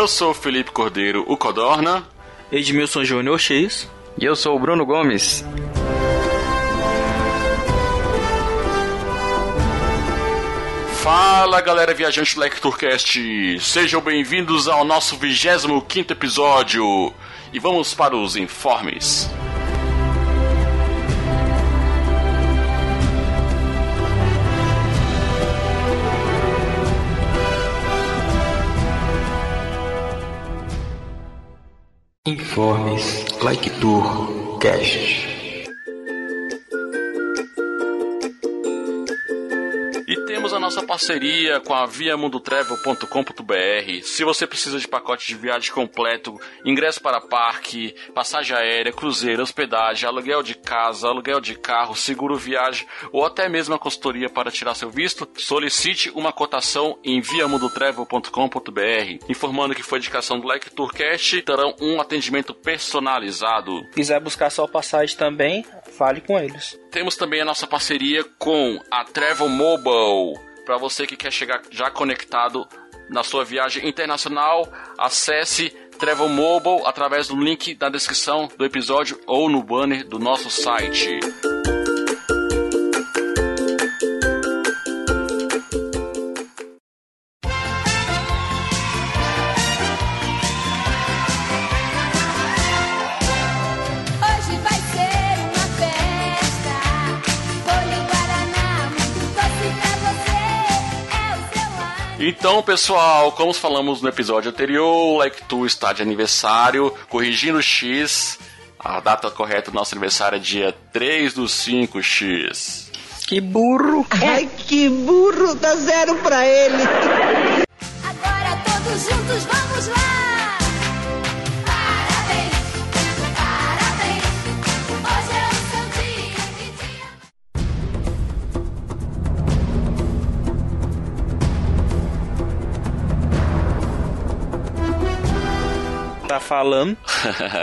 Eu sou o Felipe Cordeiro, o Codorna. Edmilson Júnior X. E eu sou o Bruno Gomes. Fala galera viajante do Lecturcast, sejam bem-vindos ao nosso 25 episódio e vamos para os informes. Informes Like Tour Cast. Parceria com a viamundotravel.com.br. Se você precisa de pacote de viagem completo, ingresso para parque, passagem aérea, cruzeiro, hospedagem, aluguel de casa, aluguel de carro, seguro viagem ou até mesmo a consultoria para tirar seu visto, solicite uma cotação em viamundotravel.com.br. Informando que foi indicação do Like Tourcast, terão um atendimento personalizado. Quiser buscar sua passagem também, fale com eles. Temos também a nossa parceria com a Travel Mobile. Para você que quer chegar já conectado na sua viagem internacional, acesse Travel Mobile através do link da descrição do episódio ou no banner do nosso site. Então, pessoal, como falamos no episódio anterior, o Like Tu está de aniversário, corrigindo o X. A data correta do nosso aniversário é dia 3 do 5X. Que burro! Ai, que burro, dá zero pra ele. Agora todos juntos vamos lá. Falando.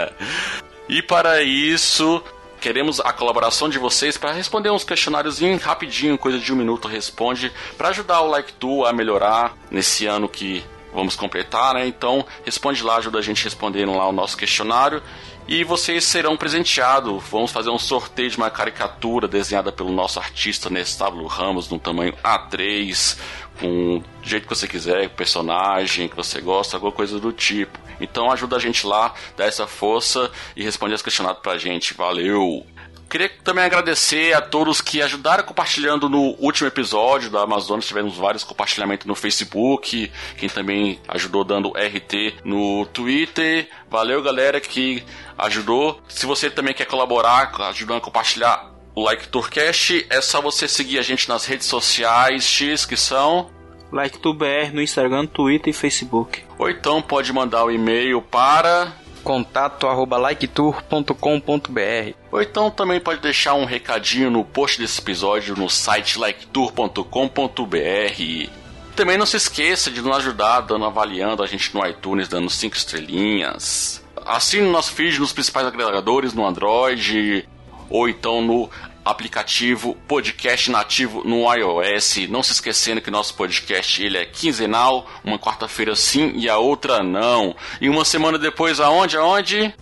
e para isso, queremos a colaboração de vocês para responder uns questionários rapidinho, coisa de um minuto responde, para ajudar o Like Tu a melhorar nesse ano que vamos completar, né? Então, responde lá, ajuda a gente respondendo lá o nosso questionário. E vocês serão presenteados. Vamos fazer um sorteio de uma caricatura desenhada pelo nosso artista Nestábulo Ramos, no tamanho A3, com do jeito que você quiser, personagem que você gosta, alguma coisa do tipo. Então ajuda a gente lá, dá essa força e responde as questionadas pra gente. Valeu! Queria também agradecer a todos que ajudaram compartilhando no último episódio da Amazonas. Tivemos vários compartilhamentos no Facebook. Quem também ajudou dando RT no Twitter. Valeu, galera, que ajudou. Se você também quer colaborar, ajudando a compartilhar o Like Tourcast, é só você seguir a gente nas redes sociais X, que são. Like tu BR no Instagram, Twitter e Facebook. Ou então pode mandar o e-mail para. Contato arroba liketour.com.br. Ou então também pode deixar um recadinho no post desse episódio no site liketour.com.br. Também não se esqueça de nos ajudar dando avaliando a gente no iTunes, dando 5 estrelinhas. Assine o nosso feed nos principais agregadores no Android ou então no aplicativo podcast nativo no iOS. Não se esquecendo que nosso podcast ele é quinzenal, uma quarta-feira sim e a outra não. E uma semana depois aonde? Aonde?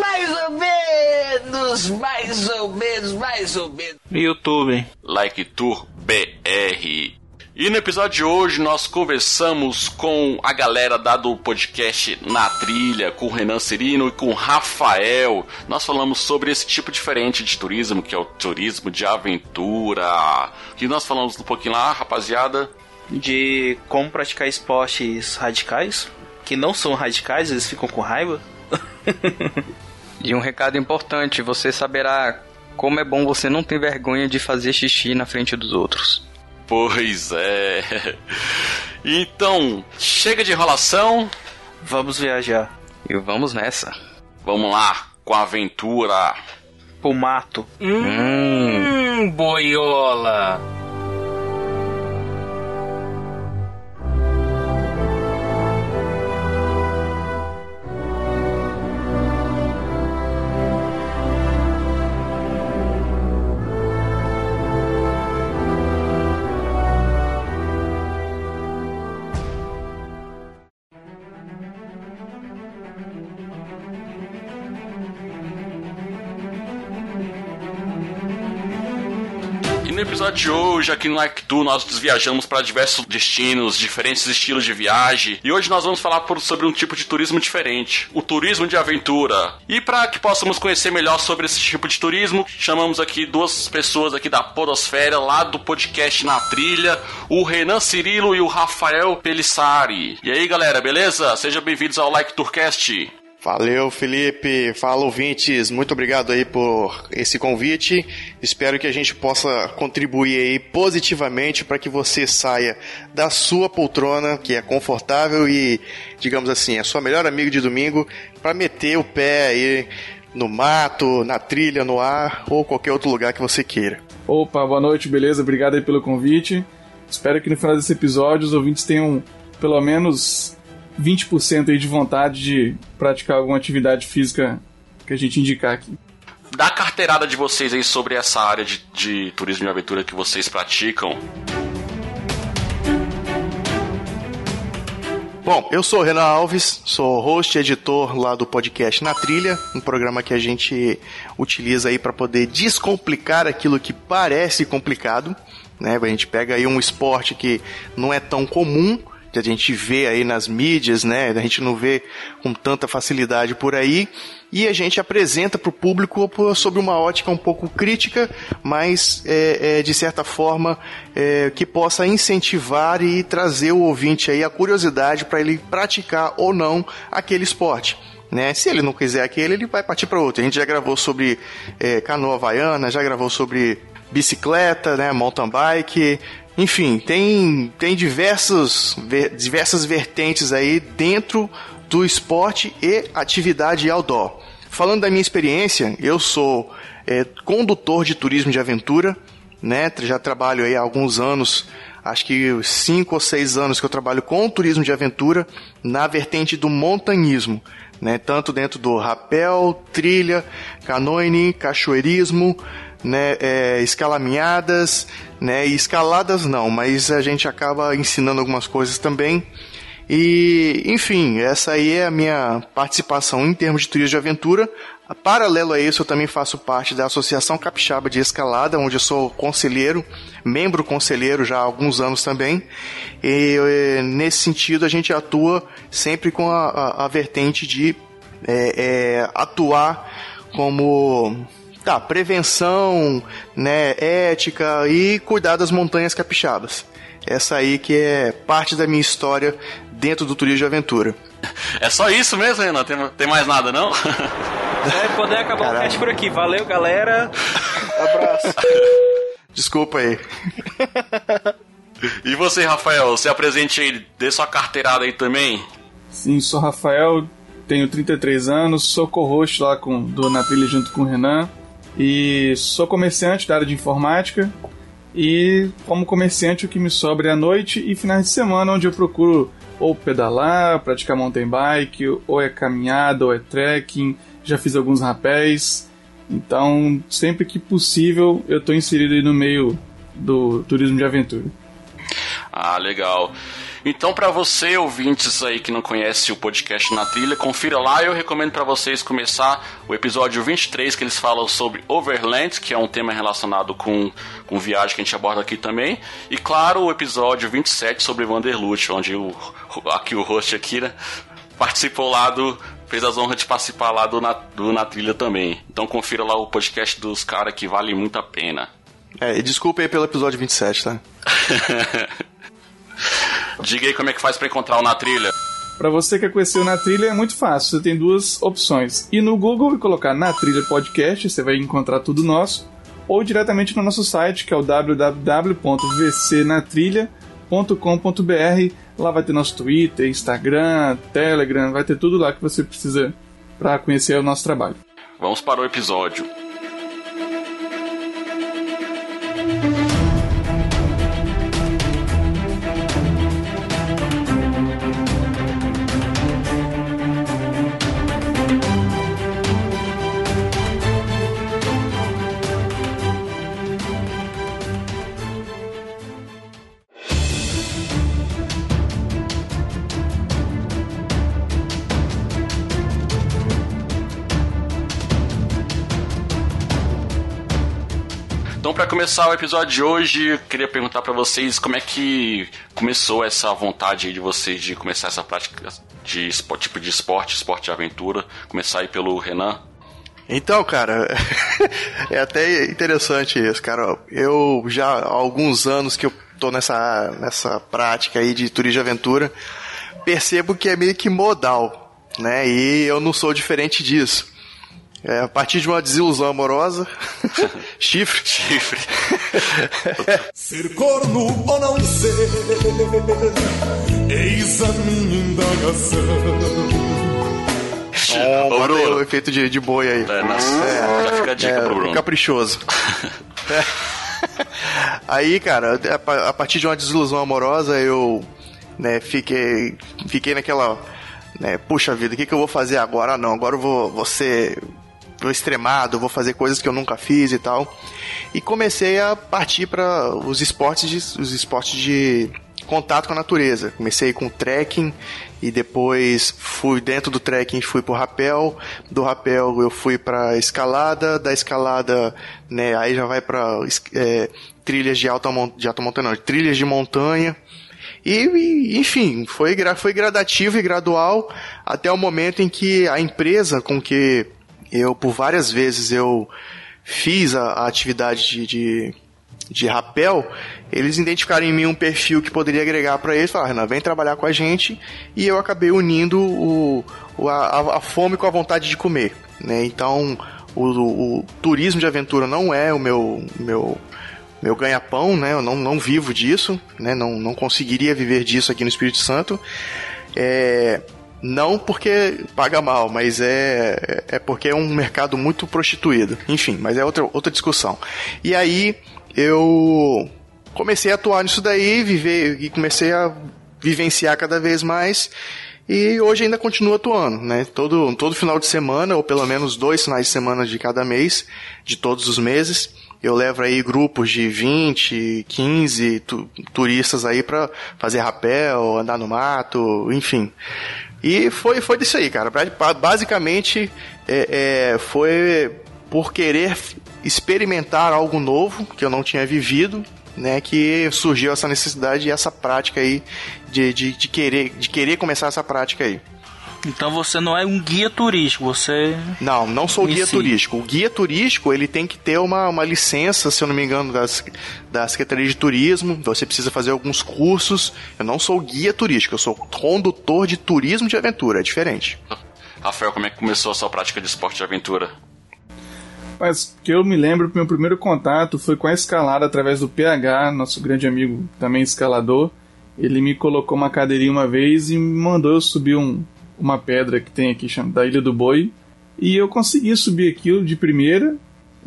Mais ou menos, mais ou menos, mais ou menos. YouTube. Like Tour BR. E no episódio de hoje nós conversamos com a galera da do podcast Na Trilha, com o Renan Cirino e com o Rafael. Nós falamos sobre esse tipo diferente de turismo, que é o turismo de aventura. Que nós falamos um pouquinho lá, rapaziada. De como praticar esportes radicais, que não são radicais, eles ficam com raiva. E um recado importante: você saberá como é bom você não ter vergonha de fazer xixi na frente dos outros. Pois é. Então, chega de enrolação. Vamos viajar E vamos nessa. Vamos lá, com a aventura. pro mato. Hum, boiola. Episódio de hoje, aqui no Like Tu, nós viajamos para diversos destinos, diferentes estilos de viagem. E hoje nós vamos falar por- sobre um tipo de turismo diferente, o turismo de aventura. E para que possamos conhecer melhor sobre esse tipo de turismo, chamamos aqui duas pessoas aqui da Podosfera, lá do podcast Na Trilha, o Renan Cirilo e o Rafael Pelissari. E aí, galera, beleza? Sejam bem-vindos ao Like Tourcast. Valeu, Felipe. Fala, ouvintes. Muito obrigado aí por esse convite. Espero que a gente possa contribuir aí positivamente para que você saia da sua poltrona, que é confortável e, digamos assim, é sua melhor amiga de domingo, para meter o pé aí no mato, na trilha, no ar ou qualquer outro lugar que você queira. Opa, boa noite, beleza? Obrigado aí pelo convite. Espero que no final desse episódio os ouvintes tenham pelo menos 20% aí de vontade de praticar alguma atividade física que a gente indicar aqui. Dá a carteirada de vocês aí sobre essa área de, de turismo de aventura que vocês praticam. Bom, eu sou o Renan Alves, sou host e editor lá do podcast Na Trilha, um programa que a gente utiliza aí para poder descomplicar aquilo que parece complicado, né? A gente pega aí um esporte que não é tão comum, que a gente vê aí nas mídias, né? A gente não vê com tanta facilidade por aí. E a gente apresenta para o público sob uma ótica um pouco crítica, mas é, é, de certa forma é, que possa incentivar e trazer o ouvinte aí a curiosidade para ele praticar ou não aquele esporte. Né? Se ele não quiser aquele, ele vai partir para outro. A gente já gravou sobre é, canoa havaiana, já gravou sobre bicicleta, né, mountain bike, enfim, tem, tem diversos, ver- diversas vertentes aí dentro do esporte e atividade outdoor. Falando da minha experiência, eu sou é, condutor de turismo de aventura, né? Já trabalho aí há alguns anos, acho que cinco ou seis anos que eu trabalho com turismo de aventura na vertente do montanhismo, né? Tanto dentro do rapel, trilha, canoeing, cachoeirismo, né, é, escalaminhadas, né, e escaladas não, mas a gente acaba ensinando algumas coisas também. E, enfim, essa aí é a minha participação em termos de turismo de aventura. Paralelo a isso, eu também faço parte da Associação Capixaba de Escalada, onde eu sou conselheiro, membro conselheiro já há alguns anos também. E nesse sentido, a gente atua sempre com a, a- a vertente de é, é, atuar como tá, prevenção, né, ética e cuidar das montanhas capixabas. Essa aí que é parte da minha história dentro do turismo de aventura. É só isso mesmo, Renan? Tem, tem mais nada, não? É, poder acabar o cast por aqui. Valeu, galera. Abraço. Desculpa aí. e você, Rafael, se apresente aí, dê sua carteirada aí também. Sim, sou Rafael, tenho 33 anos, sou co-host lá com, do Na Trilha junto com o Renan e sou comerciante da área de informática e como comerciante o que me sobra é a noite e finais de semana onde eu procuro ou pedalar, praticar mountain bike, ou é caminhada, ou é trekking, já fiz alguns rapéis, então sempre que possível eu estou inserido aí no meio do turismo de aventura. Ah, legal. Então, para você, ouvintes aí que não conhece o podcast Na Trilha, confira lá. Eu recomendo para vocês começar o episódio 23, que eles falam sobre Overland, que é um tema relacionado com, com viagem que a gente aborda aqui também. E, claro, o episódio 27 sobre Vanderlute, onde o, aqui o host Akira participou lá do. fez as honras de participar lá do na, do na Trilha também. Então, confira lá o podcast dos caras que vale muito a pena. É, e desculpa aí pelo episódio 27, tá? Diga aí como é que faz para encontrar o Na Trilha. Para você que quer conhecer o Na Trilha é muito fácil, você tem duas opções. Ir no Google e colocar Na Trilha Podcast, você vai encontrar tudo nosso, ou diretamente no nosso site, que é o www.vcnatrilha.com.br. Lá vai ter nosso Twitter, Instagram, Telegram, vai ter tudo lá que você precisa para conhecer o nosso trabalho. Vamos para o episódio. Para começar o episódio de hoje, queria perguntar para vocês como é que começou essa vontade de vocês de começar essa prática de espo- tipo de esporte, esporte de aventura. Começar aí pelo Renan. Então, cara, é até interessante isso, cara. Eu já há alguns anos que eu tô nessa, nessa prática aí de turismo de aventura, percebo que é meio que modal, né? E eu não sou diferente disso. É, a partir de uma desilusão amorosa, chifre, chifre, Ser corno ou não ser, eis a minha indagação. É, Ô, bota aí Bruno. o efeito de, de boi aí. É, nas- já fica a dica pro Bruno. Caprichoso. É. Aí, cara, a a partir de uma desilusão amorosa, eu né, fiquei, fiquei naquela. Né, Puxa vida, o que, que eu vou fazer agora? Ah, não, agora eu vou, vou ser vou extremado, vou fazer coisas que eu nunca fiz e tal. E comecei a partir para os esportes de, os esportes de contato com a natureza. Comecei com trekking e depois fui dentro do trekking fui pro rapel, do rapel eu fui pra escalada, da escalada, né, aí já vai pra é, trilhas de alta de alta montanha, não, trilhas de montanha. E, e, enfim, foi, foi gradativo e gradual até o momento em que a empresa com que eu, por várias vezes, eu fiz a, a atividade de, de, de rapel, eles identificaram em mim um perfil que poderia agregar para eles, falaram, Renan, vem trabalhar com a gente, e eu acabei unindo o, o- a, a fome com a vontade de comer, né? Então, o, o turismo de aventura não é o meu, meu, meu ganha-pão, né? Eu não, não vivo disso, né? Não, não conseguiria viver disso aqui no Espírito Santo. É, não porque paga mal, mas é, é porque é um mercado muito prostituído. Enfim, mas é outra, outra discussão. E aí eu comecei a atuar nisso daí, viver e comecei a vivenciar cada vez mais. E hoje ainda continuo atuando, né? Todo, todo final de semana, ou pelo menos dois finais de semana de cada mês, de todos os meses, eu levo aí grupos de 20, 15 tu- turistas aí pra fazer rapel, andar no mato, enfim. E foi, foi disso aí, cara. Ba- Basicamente, é, é, foi por querer experimentar algo novo que eu não tinha vivido, né? Que surgiu essa necessidade e essa prática aí de, de, de querer, de querer começar essa prática aí. Então você não é um guia turístico, você. Não, não sou guia si. turístico. O guia turístico, ele tem que ter uma, uma licença, se eu não me engano, das, da Secretaria de Turismo. Você precisa fazer alguns cursos. Eu não sou guia turístico, eu sou condutor de turismo de aventura. É diferente. Rafael, como é que começou a sua prática de esporte de aventura? Mas que eu me lembro, meu primeiro contato foi com a escalada através do PH, nosso grande amigo também escalador. Ele me colocou uma cadeirinha uma vez e me mandou eu subir um, uma pedra que tem aqui da Ilha do Boi. E eu consegui subir aquilo de primeira,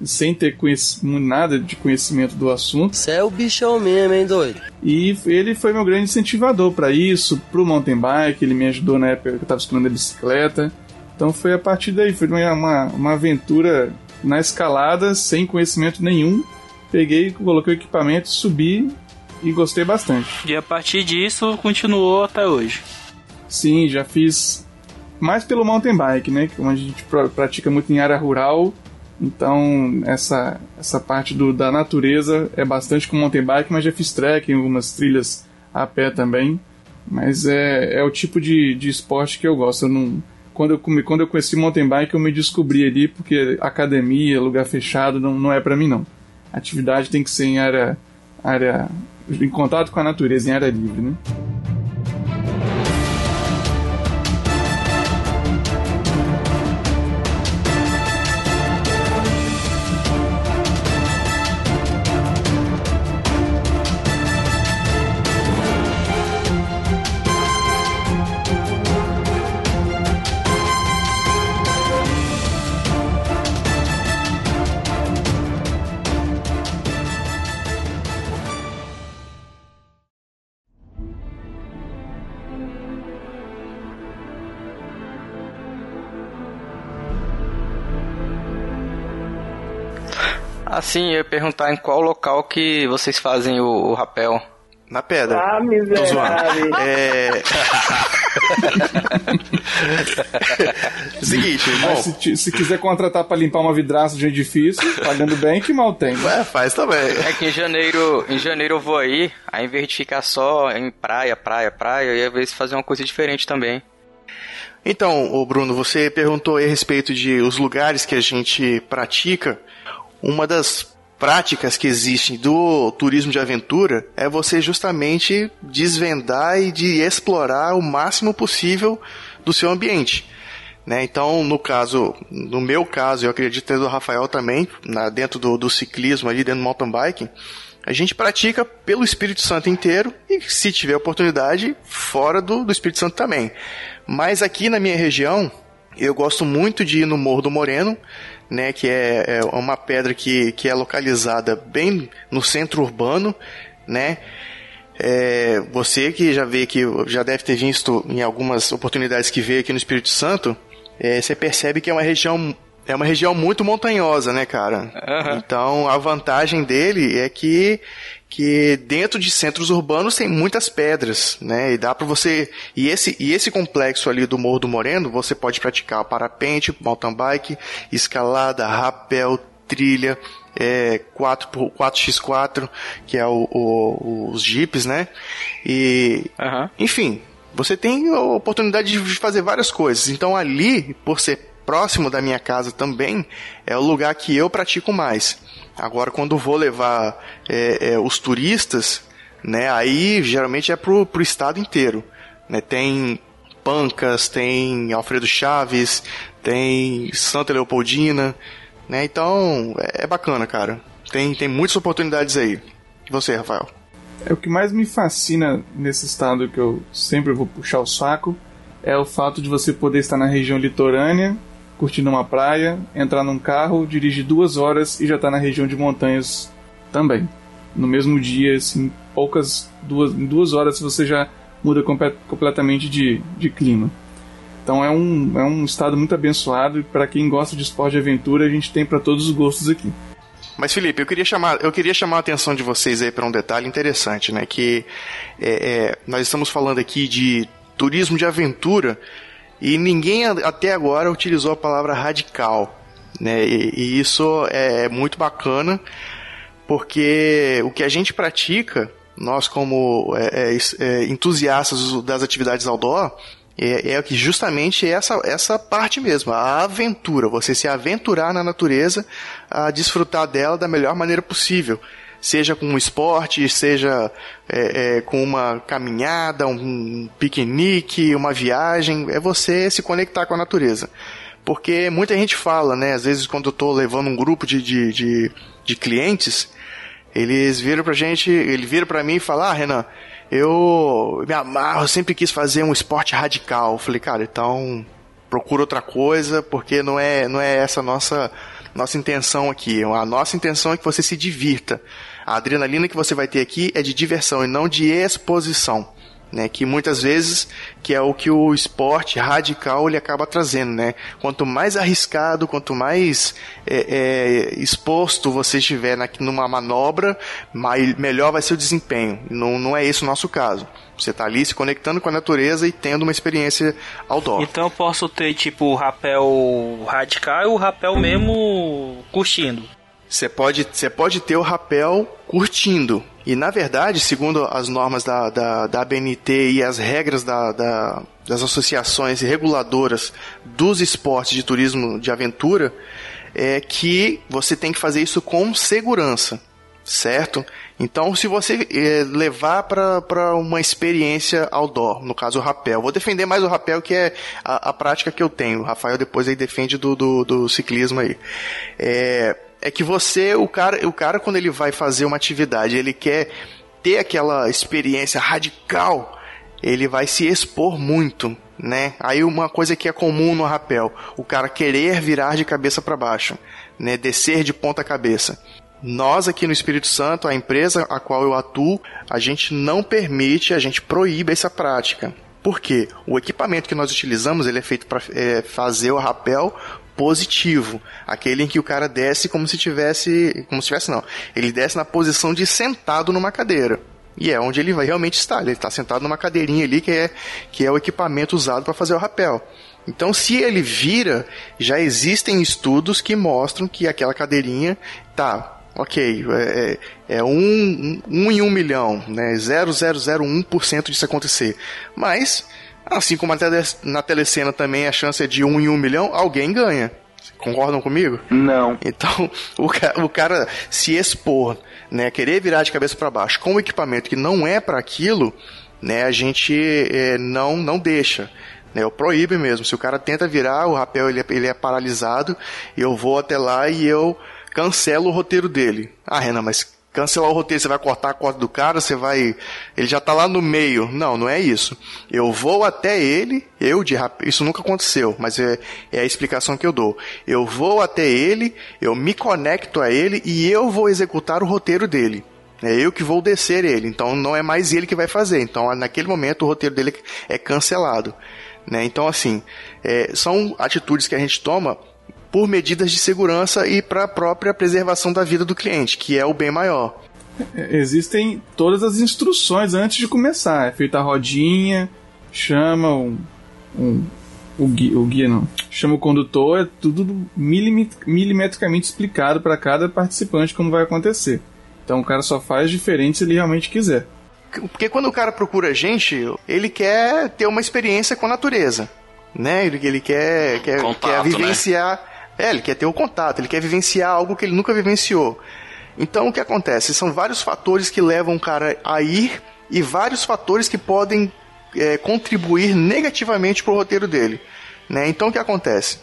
sem ter nada de conhecimento do assunto. Você é o bichão mesmo, hein, doido? E ele foi meu grande incentivador para isso, pro mountain bike, ele me ajudou na época que eu estava estudando a bicicleta. Então foi a partir daí, foi uma, uma, uma aventura na escalada, sem conhecimento nenhum. Peguei, coloquei o equipamento, subi e gostei bastante. E a partir disso continuou até hoje. Sim, já fiz mais pelo mountain bike, né? Que a gente pra- pratica muito em área rural. Então, essa, essa parte do, da natureza é bastante com mountain bike, mas já fiz trekking, algumas trilhas a pé também. Mas é, é o tipo de, de esporte que eu gosto. Eu não, quando, eu, quando eu conheci mountain bike, eu me descobri ali, porque academia, lugar fechado, não, não é pra mim, não. Atividade tem que ser em área, área. em contato com a natureza, em área livre, né? Assim, eu ia perguntar em qual local que vocês fazem o, o rapel. Na pedra. Ah, miserável. É. Seguinte, bom. Mas se, se quiser contratar pra limpar uma vidraça de um edifício, pagando bem, que mal tem. É, faz também. É que em janeiro, em janeiro eu vou aí, aí em vez de ficar só em praia, praia, praia, eu ia ver se fazer uma coisa diferente também. Então, Bruno, você perguntou aí a respeito de os lugares que a gente pratica. Uma das práticas que existem do turismo de aventura é você justamente desvendar e de explorar o máximo possível do seu ambiente. Né? Então, no caso, no meu caso, eu acredito do Rafael também, na- dentro do, do ciclismo ali, dentro do mountain biking, a gente pratica pelo Espírito Santo inteiro e, se tiver oportunidade, fora do, do Espírito Santo também. Mas aqui na minha região, eu gosto muito de ir no Morro do Moreno, né, que é, é uma pedra que, que é localizada bem no centro urbano, né, é, você que já vê que já deve ter visto em algumas oportunidades que veio aqui no Espírito Santo, é, você percebe que é uma região é uma região muito montanhosa, né, cara? Então a vantagem dele é que que dentro de centros urbanos tem muitas pedras, né? E dá para você e esse e esse complexo ali do Morro do Moreno, você pode praticar parapente, mountain bike, escalada, rapel, trilha, é, 4 por 4x4, que é o, o- os jipes, né? E enfim, você tem a oportunidade de fazer várias coisas. Então ali, por ser próximo da minha casa também, é o lugar que eu pratico mais. Agora, quando vou levar é, é, os turistas, né, aí geralmente é pro, pro estado inteiro. Né? Tem Pancas, tem Alfredo Chaves, tem Santa Leopoldina, né? Então, é é bacana, cara. Tem, tem muitas oportunidades aí. E você, Rafael? É o que mais me fascina nesse estado que eu sempre vou puxar o saco é o fato de você poder estar na região litorânea, curtindo uma praia, entrar num carro, dirigir duas horas e já estar na região de montanhas também. No mesmo dia, assim, poucas duas, em duas horas você já muda compe- completamente de, de clima. Então é um, é um estado muito abençoado e para quem gosta de esporte de aventura a gente tem para todos os gostos aqui. Mas Felipe, eu queria chamar, eu queria chamar a atenção de vocês aí para um detalhe interessante, né? Que é, é, nós estamos falando aqui de turismo de aventura e ninguém até agora utilizou a palavra radical, né? E, e isso é muito bacana porque o que a gente pratica, nós como é, é, é, entusiastas das atividades outdoor, é, é justamente essa, essa parte mesmo, a aventura, você se aventurar na natureza, a desfrutar dela da melhor maneira possível. Seja com um esporte, seja é, é, com uma caminhada, um piquenique, uma viagem, é você se conectar com a natureza. Porque muita gente fala, né? Às vezes quando eu tô levando um grupo de, de, de, de clientes, eles viram pra gente, ele vira pra mim e fala, ah, Renan, eu me amarro, eu sempre quis fazer um esporte radical. Eu falei, cara, então procura outra coisa, porque não é, não é essa a nossa, nossa intenção aqui. A nossa intenção é que você se divirta. A adrenalina que você vai ter aqui é de diversão e não de exposição. Né, que muitas vezes que é o que o esporte radical ele acaba trazendo, né? Quanto mais arriscado, quanto mais é, é, exposto você estiver na, numa manobra, mais, melhor vai ser o desempenho. Não, não é esse o nosso caso. Você está ali se conectando com a natureza e tendo uma experiência outdoor. Então eu posso ter tipo o rapel radical e o rapel mesmo curtindo. Você pode, você pode ter o rapel curtindo. E na verdade, segundo as normas da, da, da ABNT e as regras da, da, das associações reguladoras dos esportes de turismo de aventura, é que você tem que fazer isso com segurança, certo? Então, se você é, levar para uma experiência outdoor, no caso o rapel, vou defender mais o rapel que é a, a prática que eu tenho. O Rafael depois aí defende do, do, do ciclismo aí. É, é que você, o cara, o cara quando ele vai fazer uma atividade, ele quer ter aquela experiência radical, ele vai se expor muito, né? Aí uma coisa que é comum no rapel, o cara querer virar de cabeça para baixo, né? Descer de ponta cabeça. Nós aqui no Espírito Santo, a empresa a qual eu atuo, a gente não permite, a gente proíbe essa prática. Por quê? O equipamento que nós utilizamos ele é feito para é, fazer o rapel positivo, aquele em que o cara desce como se tivesse, como se tivesse não, ele desce na posição de sentado numa cadeira. E é onde ele vai realmente estar. Ele está sentado numa cadeirinha ali que é, que é o equipamento usado para fazer o rapel. Então, se ele vira, já existem estudos que mostram que aquela cadeirinha tá, ok, é, é, é um, um, um em um milhão, né? 0,001% disso acontecer. Mas Assim como tele, na telecena também a chance é de um em um milhão, alguém ganha. Concordam comigo? Não. Então, o, o cara se expor, né, querer virar de cabeça para baixo com um equipamento que não é para aquilo, né, a gente é, não não deixa. Né, eu proíbe mesmo. Se o cara tenta virar, o rapel ele é, ele é paralisado, eu vou até lá e eu cancelo o roteiro dele. Ah, Renan, mas cancelar o roteiro, você vai cortar a corda do cara, você vai. Ele já tá lá no meio. Não, não é isso. Eu vou até ele, eu de. Isso nunca aconteceu, mas é, é a explicação que eu dou. Eu vou até ele, eu me conecto a ele e eu vou executar o roteiro dele. É eu que vou descer ele, então não é mais ele que vai fazer. Então, naquele momento, o roteiro dele é cancelado. Né? Então, assim, é, são atitudes que a gente toma por medidas de segurança e para a própria preservação da vida do cliente, que é o bem maior. Existem todas as instruções antes de começar. É feita a rodinha, chama um, um o, guia, o guia não, chama o condutor, é tudo milimetricamente explicado para cada participante como vai acontecer. Então o cara só faz diferente se ele realmente quiser. Porque quando o cara procura a gente, ele quer ter uma experiência com a natureza. Né? Ele, ele quer, quer, Contato, quer né? vivenciar. Né? É, ele quer ter o contato, ele quer vivenciar algo que ele nunca vivenciou. Então o que acontece? São vários fatores que levam o cara a ir e vários fatores que podem é, contribuir negativamente para o roteiro dele. Né? Então o que acontece?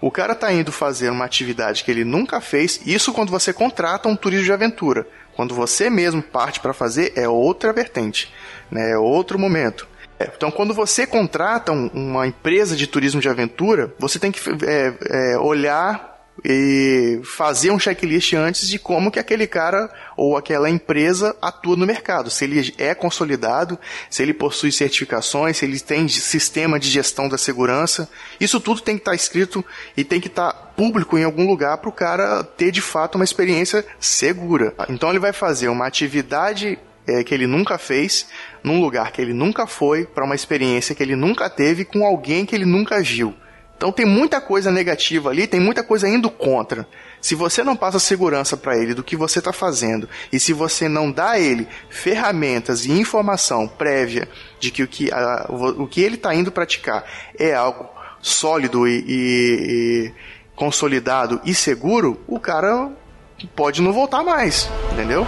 O cara está indo fazer uma atividade que ele nunca fez, isso quando você contrata um turismo de aventura. Quando você mesmo parte para fazer, é outra vertente, né? é outro momento. É, então, quando você contrata um, uma empresa de turismo de aventura, você tem que é, é, olhar e fazer um checklist antes de como que aquele cara ou aquela empresa atua no mercado. Se ele é consolidado, se ele possui certificações, se ele tem sistema de gestão da segurança. Isso tudo tem que estar escrito e tem que estar público em algum lugar para o cara ter de fato uma experiência segura. Então ele vai fazer uma atividade é, que ele nunca fez, num lugar que ele nunca foi, para uma experiência que ele nunca teve com alguém que ele nunca viu. Então tem muita coisa negativa ali, tem muita coisa indo contra. Se você não passa segurança para ele do que você está fazendo e se você não dá a ele ferramentas e informação prévia de que o que, a, o que ele está indo praticar é algo sólido e, e, e consolidado e seguro, o cara pode não voltar mais, entendeu?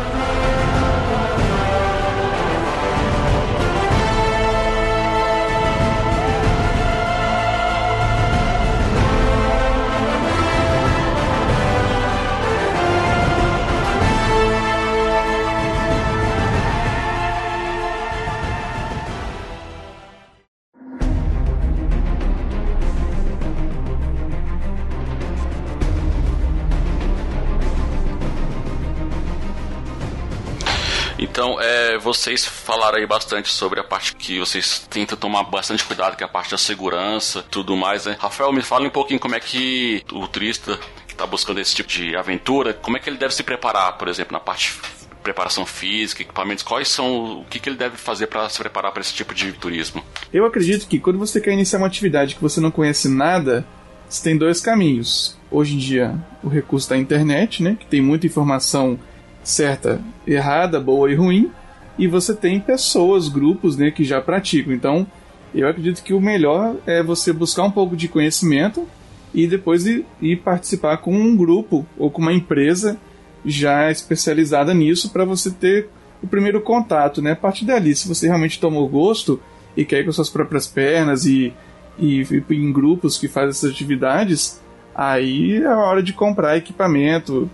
É, vocês falaram aí bastante sobre a parte que vocês tentam tomar bastante cuidado, que é a parte da segurança, tudo mais, né? Rafael, me fala um pouquinho como é que o turista que está buscando esse tipo de aventura, como é que ele deve se preparar, por exemplo, na parte preparação física, equipamentos, quais são o que, que ele deve fazer para se preparar para esse tipo de turismo? Eu acredito que quando você quer iniciar uma atividade que você não conhece nada, você tem dois caminhos. Hoje em dia, o recurso da internet, né, que tem muita informação certa, errada, boa e ruim, e você tem pessoas, grupos, né, que já praticam. Então, eu acredito que o melhor é você buscar um pouco de conhecimento e depois ir, ir participar com um grupo ou com uma empresa já especializada nisso para você ter o primeiro contato, né? A partir dali, se você realmente tomou gosto e quer ir com suas próprias pernas e, e, e em grupos que fazem essas atividades, aí é a hora de comprar equipamento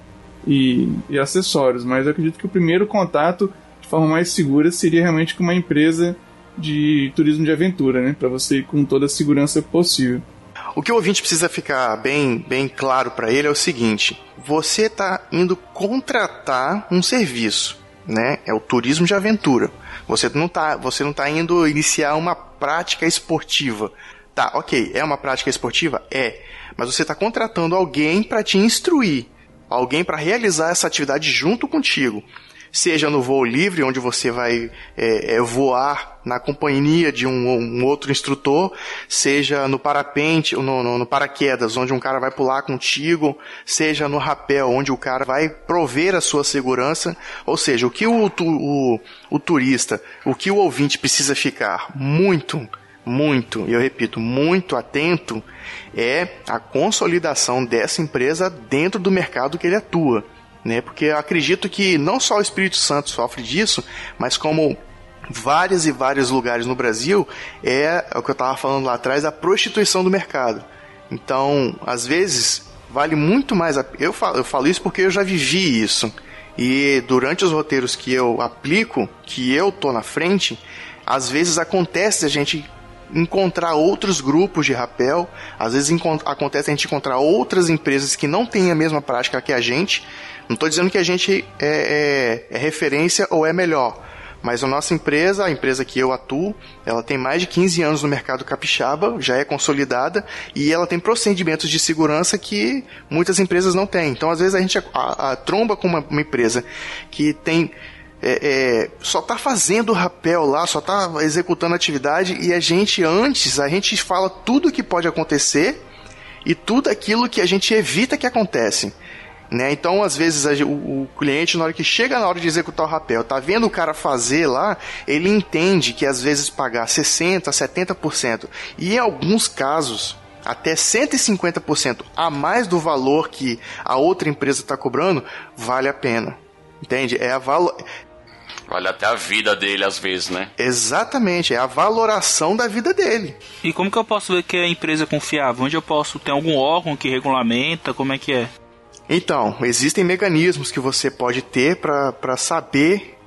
e, e acessórios. Mas eu acredito que o primeiro contato forma mais segura seria realmente com uma empresa de turismo de aventura, né? Para você ir com toda a segurança possível. O que o ouvinte precisa ficar bem, bem claro para ele é o seguinte: você está indo contratar um serviço, né? É o turismo de aventura. Você não está, você não tá indo iniciar uma prática esportiva. Tá, ok, é uma prática esportiva? É. Mas você está contratando alguém para te instruir, alguém para realizar essa atividade junto contigo seja no voo livre, onde você vai é, é, voar na companhia de um, um, outro instrutor, seja no parapente, no, no, no, paraquedas, onde um cara vai pular contigo, seja no rapel, onde o cara vai prover a sua segurança. Ou seja, o que o, o, o turista, o que o ouvinte precisa ficar muito, muito, eu repito, muito atento é a consolidação dessa empresa dentro do mercado que ele atua né? Porque eu acredito que não só o Espírito Santo sofre disso, mas como vários e vários lugares no Brasil, é, é o que eu estava falando lá atrás, a prostituição do mercado. Então, às vezes, vale muito mais a... eu falo, eu falo isso porque eu já vivi isso. E durante os roteiros que eu aplico, que eu tô na frente, às vezes acontece a gente encontrar outros grupos de rapel, às vezes acontece a gente encontrar outras empresas que não têm a mesma prática que a gente, não estou dizendo que a gente é, é, é referência ou é melhor, mas a nossa empresa, a empresa que eu atuo, ela tem mais de 15 anos no mercado capixaba, já é consolidada e ela tem procedimentos de segurança que muitas empresas não têm. Então, às vezes, a gente a, a, a tromba com uma, uma, empresa que tem. É, é, só está fazendo rapel lá, só está executando atividade e a gente, antes, a gente fala tudo o que pode acontecer e tudo aquilo que a gente evita que acontece. Né? Então, às vezes, a, o, o, cliente, na hora que chega na hora de executar o rapel, tá vendo o cara fazer lá, ele entende que às vezes pagar 60%, 70%, e em alguns casos, até 150% a mais do valor que a outra empresa está cobrando, vale a pena. Entende? É a valor. Vale até a vida dele às vezes, né? Exatamente, é a valoração da vida dele. E como que eu posso ver que a empresa é confiável? Onde eu posso ter algum órgão que regulamenta? Como é que é? Então, existem mecanismos que você pode ter para saber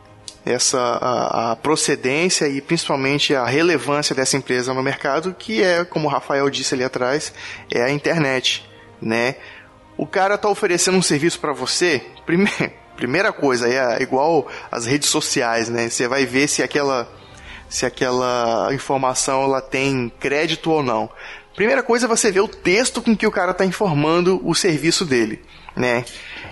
essa a, a, procedência e principalmente a relevância dessa empresa no mercado, que é, como o Rafael disse ali atrás, é a internet, né? O cara está oferecendo um serviço para você, primeiro, primeira coisa, é igual as redes sociais, né? Você vai ver se aquela se aquela informação ela tem crédito ou não. Primeira coisa é você ver o texto com que o cara está informando o serviço dele né?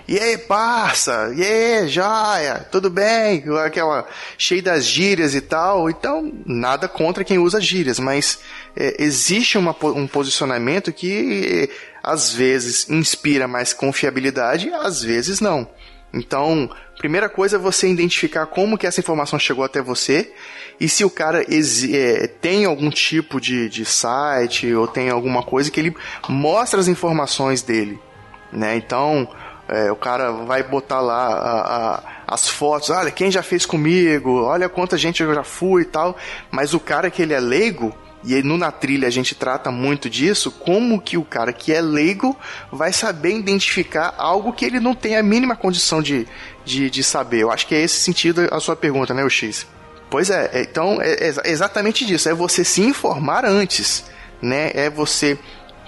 E aí, parça, e aí, joia, tudo bem? Aquela cheia das gírias e tal. Então, nada contra quem usa gírias, mas é, existe uma, um posicionamento que às vezes inspira mais confiabilidade, às vezes não. Então, primeira coisa é você identificar como que essa informação chegou até você e se o cara é, tem algum tipo de, de site ou tem alguma coisa que ele mostra as informações dele né? Então, é, o cara vai botar lá a, a, as fotos, olha quem já fez comigo, olha quanta gente eu já fui e tal, mas o cara que ele é leigo, e no Na Trilha a gente trata muito disso, como que o cara que é leigo vai saber identificar algo que ele não tem a mínima condição de, de, de saber. Eu acho que é esse sentido a sua pergunta, né, o X? Pois é, é então é, é exatamente disso, é você se informar antes, né? É você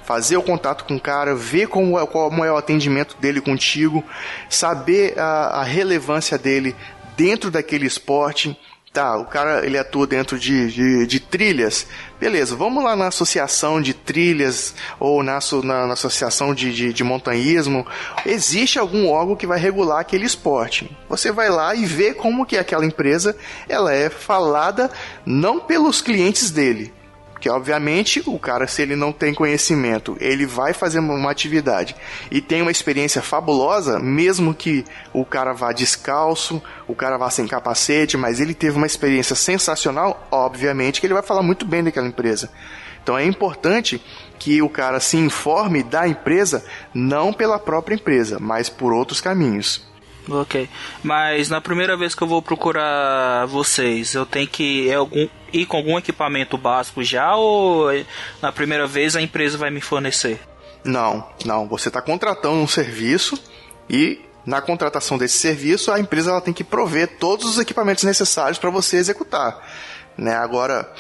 fazer o contato com o cara, ver como é, como é o atendimento dele contigo, saber a, a relevância dele dentro daquele esporte. Tá, o cara ele atua dentro de, de, de trilhas. Beleza, vamos lá na associação de trilhas ou na, na, na associação de, de, de montanhismo. Existe algum órgão que vai regular aquele esporte. Você vai lá e vê como que aquela empresa ela é falada não pelos clientes dele, porque, obviamente, o cara, se ele não tem conhecimento, ele vai fazer uma atividade e tem uma experiência fabulosa, mesmo que o cara vá descalço, o cara vá sem capacete, mas ele teve uma experiência sensacional, obviamente que ele vai falar muito bem daquela empresa. Então é importante que o cara se informe da empresa, não pela própria empresa, mas por outros caminhos. Ok. Mas na primeira vez que eu vou procurar vocês, eu tenho que é algum, ir com algum equipamento básico já ou na primeira vez a empresa vai me fornecer? Não, não. Você está contratando um serviço e na contratação desse serviço a empresa ela tem que prover todos os equipamentos necessários para você executar. Né? Agora,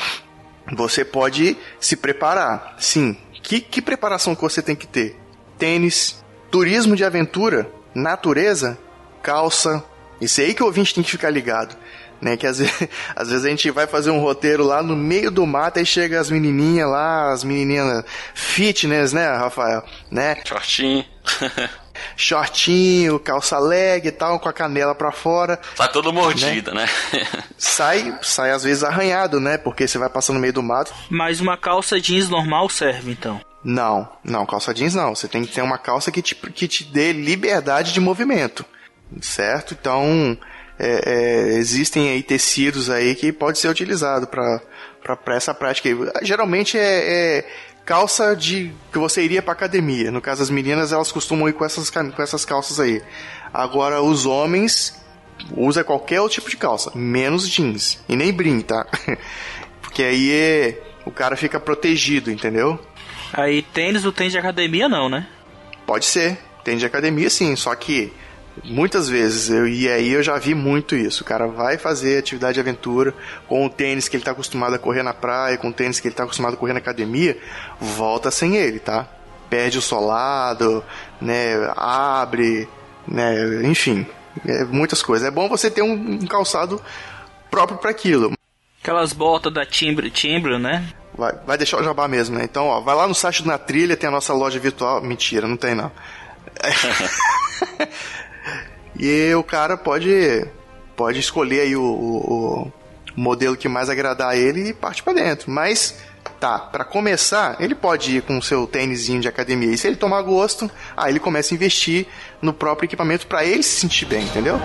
você pode se preparar. Sim. Que, que preparação que você tem que ter? Tênis, turismo de aventura, natureza, calça. Isso aí que o ouvinte tem que ficar ligado. Né, que às vezes, às vezes a gente vai fazer um roteiro lá no meio do mato e chega as menininhas lá, as menininhas fitness, né, Rafael? Né? Shortinho. Shortinho, calça leg e tal, com a canela pra fora. Tá todo mordido, né? Sai, sai às vezes arranhado, né? Porque você vai passando no meio do mato. Mas uma calça jeans normal serve então. Não, não, calça jeans não. Você tem que ter uma calça que te, que te dê liberdade de movimento, certo? Então, é, é, existem aí tecidos aí que pode ser utilizado para essa prática. Geralmente é, é calça de que você iria para academia. No caso das meninas, elas costumam ir com essas com essas calças aí. Agora os homens usa qualquer outro tipo de calça, menos jeans e nem brim, tá? Porque aí é, o cara fica protegido, entendeu? Aí tênis, o tênis de academia não, né? Pode ser. Tem de academia sim, só que muitas vezes, eu, e aí eu já vi muito isso. O cara vai fazer atividade de aventura com o tênis que ele tá acostumado a correr na praia, com o tênis que ele tá acostumado a correr na academia, volta sem ele, tá? Perde o solado, né? Abre, né? Enfim, é, muitas coisas. É bom você ter um, um calçado próprio para aquilo. Aquelas botas da Timbre, Timbre, né? Vai, vai deixar o jabá mesmo, né? Então, ó, vai lá no site do Na Trilha, tem a nossa loja virtual. Mentira, não tem não. e o cara pode pode escolher aí o, o- o modelo que mais agradar a ele e parte pra dentro. Mas tá, pra começar, ele pode ir com o seu tênisinho de academia. E se ele tomar gosto, aí ele começa a investir no próprio equipamento pra ele se sentir bem, entendeu?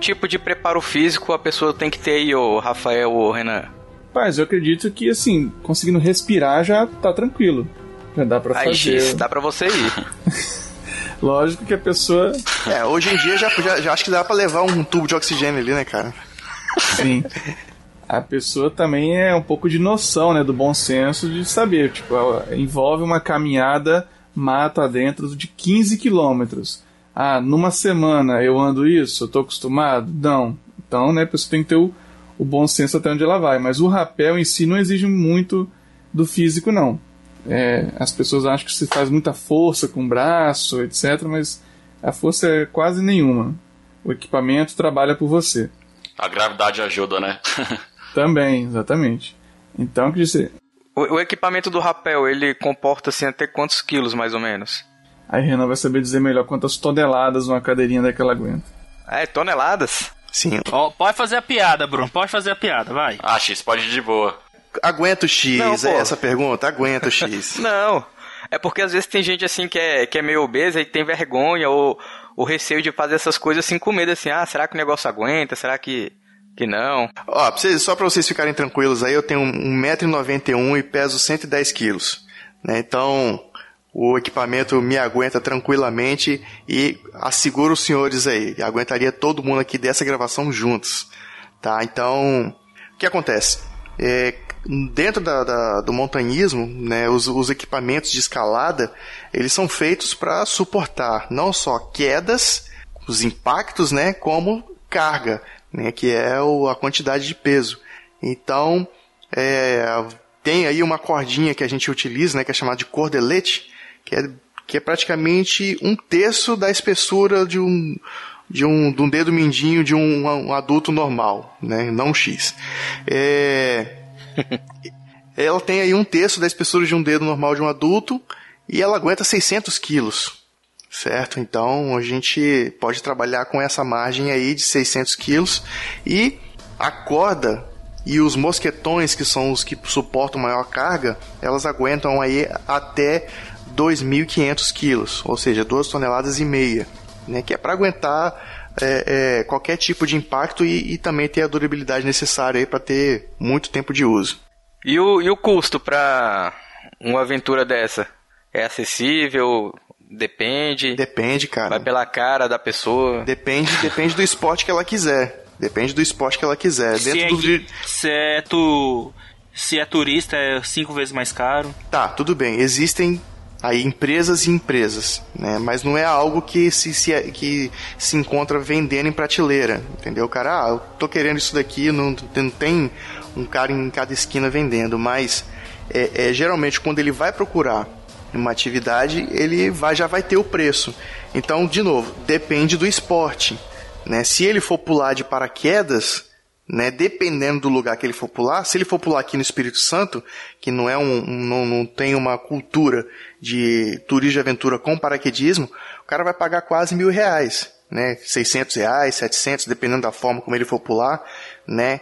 Tipo de preparo físico a pessoa tem que ter aí, ô Rafael ou Renan? Rapaz, eu acredito que, assim, conseguindo respirar já tá tranquilo. Já dá pra Aí, fazer. X, dá pra você ir. Lógico que a pessoa. É, hoje em dia já, já, já acho que dá pra levar um tubo de oxigênio ali, né, cara? Sim. A pessoa também é um pouco de noção, né? Do bom senso de saber. Tipo, ela envolve uma caminhada mato adentro de 15 quilômetros. Ah, numa semana eu ando isso? Eu tô acostumado? Não. Então, né, a pessoa tem que ter o, o bom senso até onde ela vai. Mas o rapel em si não exige muito do físico, não. É, as pessoas acham que se faz muita força com o braço, etc., mas a força é quase nenhuma. O equipamento trabalha por você. A gravidade ajuda, né? Também, exatamente. Então, quer dizer, O, o equipamento do rapel, ele comporta assim até quantos quilos, mais ou menos? Aí Renan vai saber dizer melhor quantas toneladas uma cadeirinha daquela aguenta. É, toneladas? Sim. Ó, pode fazer a piada, Bruno. Pode fazer a piada, vai. Ah, X, pode ir de boa. Aguenta o X, Não, é essa a pergunta? Aguenta o X. Não, é porque às vezes tem gente assim que é, que é meio obesa e tem vergonha ou, ou receio de fazer essas coisas assim com medo, assim, ah, será que o negócio aguenta? Será que, que não? Ó, pra vocês- só pra vocês ficarem tranquilos aí, eu tenho 1,91m e peso 110 quilos. Né? Então, o equipamento me aguenta tranquilamente e asseguro os senhores aí, aguentaria todo mundo aqui dessa gravação juntos. Tá? Então, o que acontece? É, dentro da- da- do montanhismo, né, os, os equipamentos de escalada, eles são feitos para suportar não só quedas, os impactos, né, como carga, né, que é o- a quantidade de peso. Então, é, tem aí uma cordinha que a gente utiliza, né, que é chamada de cordelete, que é, que é praticamente um terço da espessura de um, de um, de um dedo mindinho de um, um adulto normal, né, não um X. É, ela tem aí um terço da espessura de um dedo normal de um adulto e ela aguenta 600 quilos. Certo? Então a gente pode trabalhar com essa margem aí de 600 quilos e a corda e os mosquetões, que são os que suportam maior carga, elas aguentam aí até 2.500 quilos, ou seja, 2 toneladas e meia, né? que é para aguentar é, é, qualquer tipo de impacto e, e também ter a durabilidade necessária aí para ter muito tempo de uso. E o, e o custo pra uma aventura dessa? É acessível? Depende? Depende, cara. Vai pela cara da pessoa? Depende, depende do esporte que ela quiser. Depende do esporte que ela quiser. Se Dentro é, do se é tu. Se é turista, é cinco vezes mais caro. Tá, tudo bem. Existem aí empresas e empresas, né? Mas não é algo que se, se- que se encontra vendendo em prateleira, entendeu? O cara, ah, eu tô querendo isso daqui, não, não tem um cara em cada esquina vendendo, mas é, é, geralmente quando ele vai procurar uma atividade, ele vai, já vai ter o preço. Então, de novo, depende do esporte, né? Se ele for pular de paraquedas, né, dependendo do lugar que ele for pular, se ele for pular aqui no Espírito Santo, que não é um, um- não, não tem uma cultura de turismo de aventura com paraquedismo, o cara vai pagar quase mil reais, né, 600 reais, 700, dependendo da forma como ele for pular, né,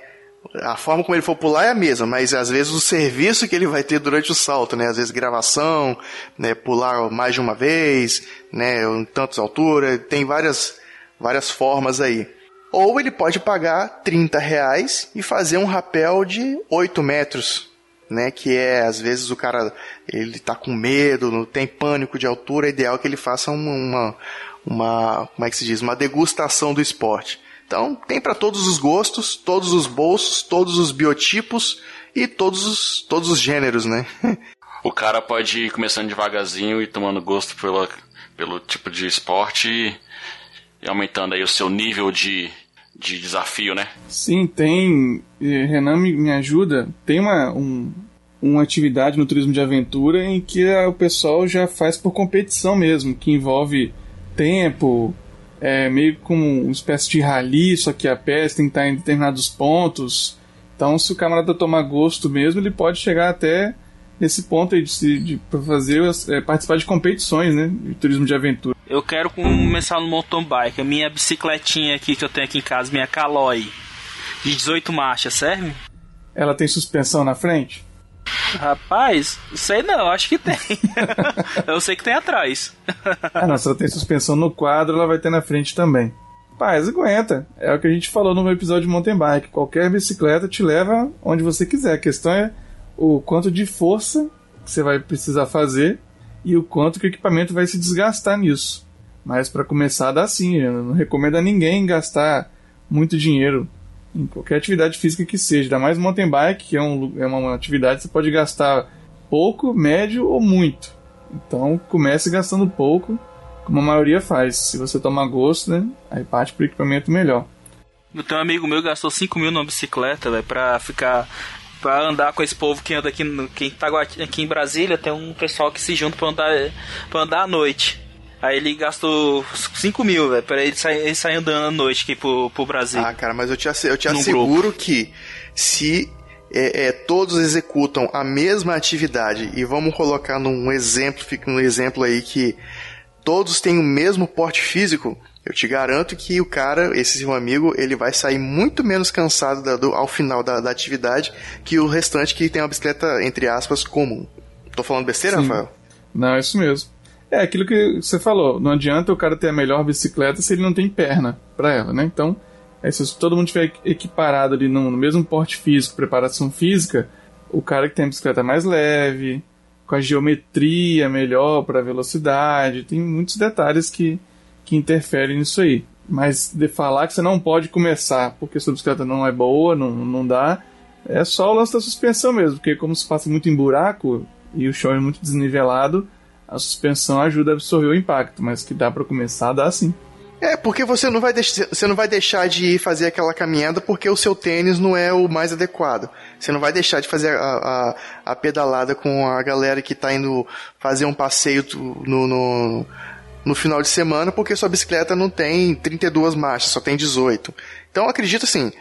a forma como ele for pular é a mesma, mas às vezes o serviço que ele vai ter durante o salto, né? Às vezes gravação, né? Pular mais de uma vez, né? Em tantas alturas, tem várias, várias formas aí. Ou ele pode pagar 30 reais e fazer um rapel de 8 metros, né? Que é, às vezes o cara, ele tá com medo, tem pânico de altura, é ideal que ele faça uma, uma, uma como é que se diz? Uma degustação do esporte. Então, tem para todos os gostos, todos os bolsos, todos os biotipos e todos os, todos os gêneros, né? O cara pode ir começando devagarzinho e tomando gosto pelo, pelo tipo de esporte e, aumentando aí o seu nível de, de desafio, né? Sim, tem. Renan me, me ajuda. Tem uma, um, uma atividade no turismo de aventura em que o pessoal já faz por competição mesmo, que envolve tempo, é meio como uma espécie de rally, só que a pé tem que estar em determinados pontos. Então, se o camarada tomar gosto mesmo, ele pode chegar até nesse ponto aí de, de pra fazer é, participar de competições, né, de turismo de aventura. Eu quero começar no mountain bike. A minha bicicletinha aqui que eu tenho aqui em casa, minha Caloi, de 18 marchas, serve? Ela tem suspensão na frente? Rapaz, sei não, acho que tem. eu sei que tem atrás. Ah, não, se ela tem suspensão no quadro, ela vai ter na frente também. Paz, aguenta. É o que a gente falou no episódio de mountain bike. Qualquer bicicleta te leva onde você quiser. A questão é o quanto de força que você vai precisar fazer e o quanto que o equipamento vai se desgastar nisso. Mas para começar, dá sim. Eu não recomendo a ninguém gastar muito dinheiro em qualquer atividade física que seja. Ainda mais mountain bike, que é, um é uma, atividade que você pode gastar pouco, médio ou muito. Então comece gastando pouco, como a maioria faz. Se você tomar gosto, né? Aí parte pro equipamento melhor. Tenho um amigo meu gastou 5 mil numa bicicleta, velho, pra ficar. Pra andar com esse povo que anda aqui, no, que em Itaguati- aqui em Brasília, tem um pessoal que se junta pra andar, pra andar à noite. Aí ele gastou 5 mil, velho, pra ele sair, ele sair andando à noite aqui pro, pro Brasil. Ah, cara, mas eu te, eu te asseguro que se é, é, todos executam a mesma atividade e vamos colocar num exemplo, fica um exemplo aí que todos têm o mesmo porte físico, Eu te garanto que o cara, esse seu amigo, ele vai sair muito menos cansado da- do- ao final da, da atividade que o restante que tem uma bicicleta, entre aspas, comum. Tô falando besteira, Sim. Rafael? Não, é isso mesmo. É aquilo que você falou, não adianta o cara ter a melhor bicicleta se ele não tem perna pra ela, né? Então, é, se todo mundo tiver equiparado ali no, no mesmo porte físico, preparação física, o cara que tem a bicicleta mais leve, com a geometria melhor para velocidade, tem muitos detalhes que, que interferem nisso aí. Mas de falar que você não pode começar porque sua bicicleta não é boa, não, não dá, é só o lance da suspensão mesmo, porque como se passa muito em buraco e o chão é muito desnivelado, a suspensão ajuda a absorver o impacto, mas que dá para começar, dá sim. É, porque você não vai deixar, você não vai deixar de ir fazer aquela caminhada porque o seu tênis não é o mais adequado. Você não vai deixar de fazer a, a, a pedalada com a galera que tá indo fazer um passeio no, no, no final de semana porque sua bicicleta não tem 32 marchas, só tem 18. Então acredito assim,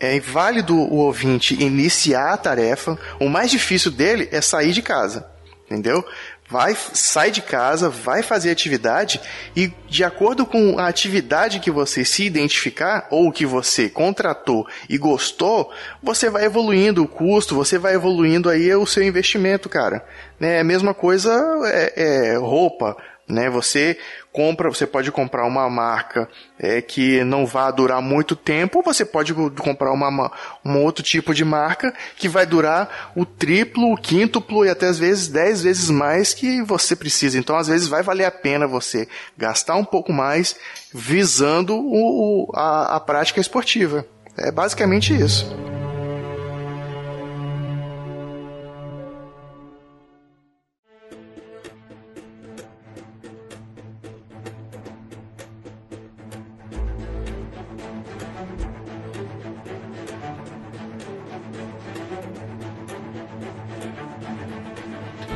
é válido o ouvinte iniciar a tarefa. O mais difícil dele é sair de casa, entendeu? Vai, sai de casa, vai fazer atividade e de acordo com a atividade que você se identificar ou que você contratou e gostou, você vai evoluindo o custo, você vai evoluindo aí o seu investimento, cara. Né? A mesma coisa é, é roupa, né? Você compra, você pode comprar uma marca é, que não vá durar muito tempo, ou você pode co- comprar uma, ma- um outro tipo de marca que vai durar o triplo, o quíntuplo e até às vezes dez vezes mais que você precisa. Então, às vezes vai valer a pena você gastar um pouco mais visando o, o- a, a prática esportiva. É basicamente isso.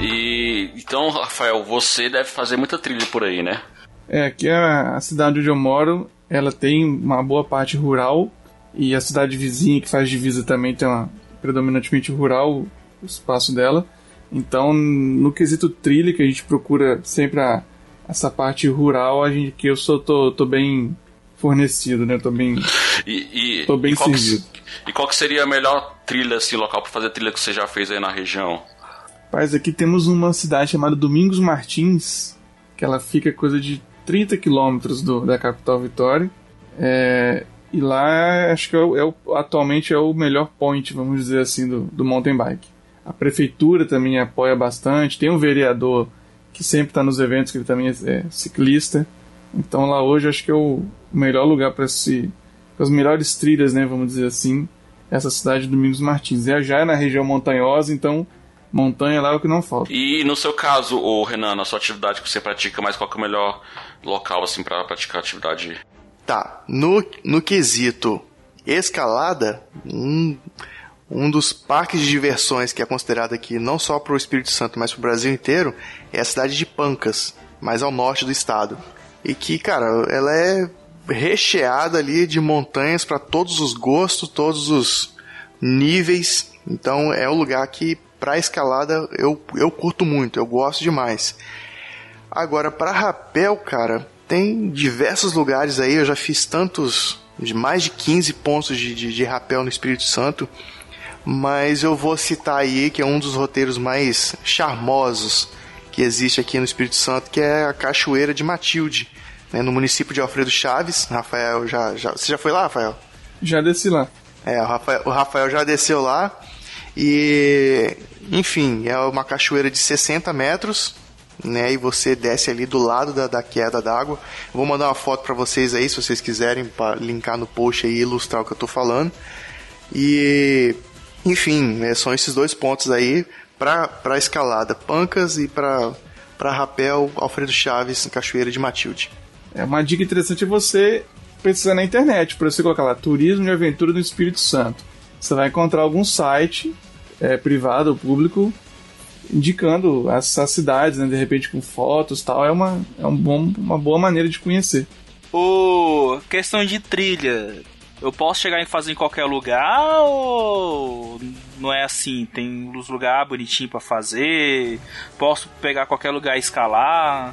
E então, Rafael, você deve fazer muita trilha por aí, né? É, aqui é a cidade onde eu moro, ela tem uma boa parte rural e a cidade vizinha que faz divisa também tem uma predominantemente rural o espaço dela. Então, no quesito trilha que a gente procura sempre a, essa parte rural, a gente que eu sou tô, tô bem fornecido, né? Tô bem E, e, Tô bem e qual que, servido. e qual que seria a melhor trilha, assim, local pra fazer trilha que você já fez aí na região? Rapaz, aqui temos uma cidade chamada Domingos Martins, que ela fica coisa de 30 quilômetros da capital Vitória. É, e lá acho que é é atualmente é o melhor point, vamos dizer assim, do, do mountain bike. A prefeitura também apoia bastante, tem um vereador que sempre está nos eventos, que ele também é, é ciclista. Então lá hoje acho que é o melhor lugar para se. as melhores trilhas, né, vamos dizer assim, essa cidade de Domingos Martins. É já é na região montanhosa, então montanha lá é o que não falta. E no seu caso, ô Renan, na sua atividade que você pratica, mas qual que é o melhor local, assim, pra praticar atividade? Tá, no, no quesito escalada, um, um dos parques de diversões que é considerado aqui não só para o Espírito Santo, mas para o Brasil inteiro, é a cidade de Pancas, mais ao norte do estado. E que, cara, ela é recheada ali de montanhas para todos os gostos, todos os níveis. Então é um lugar que para escalada eu, eu curto muito, eu gosto demais. Agora, para rapel, cara, tem diversos lugares aí. Eu já fiz tantos, de mais de 15 pontos de, de, de rapel no Espírito Santo. Mas eu vou citar aí que é um dos roteiros mais charmosos que existe aqui no Espírito Santo, que é a Cachoeira de Matilde, né, no município de Alfredo Chaves. Rafael já, já. Você já foi lá, Rafael? Já desci lá. É, o Rafael, o Rafael já desceu lá. E, enfim, é uma cachoeira de 60 metros, né? E você desce ali do lado da, da queda d'água. Vou mandar uma foto para vocês aí, se vocês quiserem, para linkar no post e ilustrar o que eu tô falando. E, enfim, é, são esses dois pontos aí para escalada: Pancas e para rapel Alfredo Chaves, Cachoeira de Matilde. É uma dica interessante é você pesquisar na internet, para você colocar lá Turismo e Aventura no Espírito Santo. Você vai encontrar algum site é, privado ou público indicando essas cidades, né, de repente com fotos tal. É, uma, é um bom, uma boa maneira de conhecer. O questão de trilha, eu posso chegar e fazer em qualquer lugar ou não é assim? Tem os lugares bonitinhos pra fazer? Posso pegar qualquer lugar e escalar?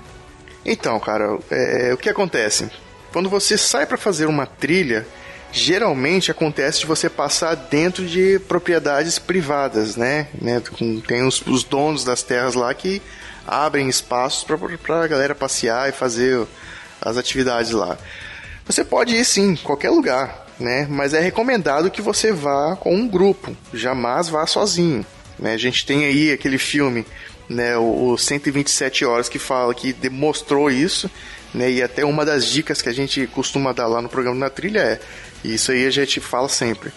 Então, cara, é, o que acontece? Quando você sai para fazer uma trilha, geralmente acontece de você passar dentro de propriedades privadas, né? né? Tem os, os donos das terras lá que abrem espaços para a galera passear e fazer as atividades lá. Você pode ir sim, qualquer lugar, né? Mas é recomendado que você vá com um grupo, jamais vá sozinho. Né? A gente tem aí aquele filme, né, o, o 127 horas que fala que demonstrou isso, né? E até uma das dicas que a gente costuma dar lá no programa na trilha é, isso aí a gente fala sempre.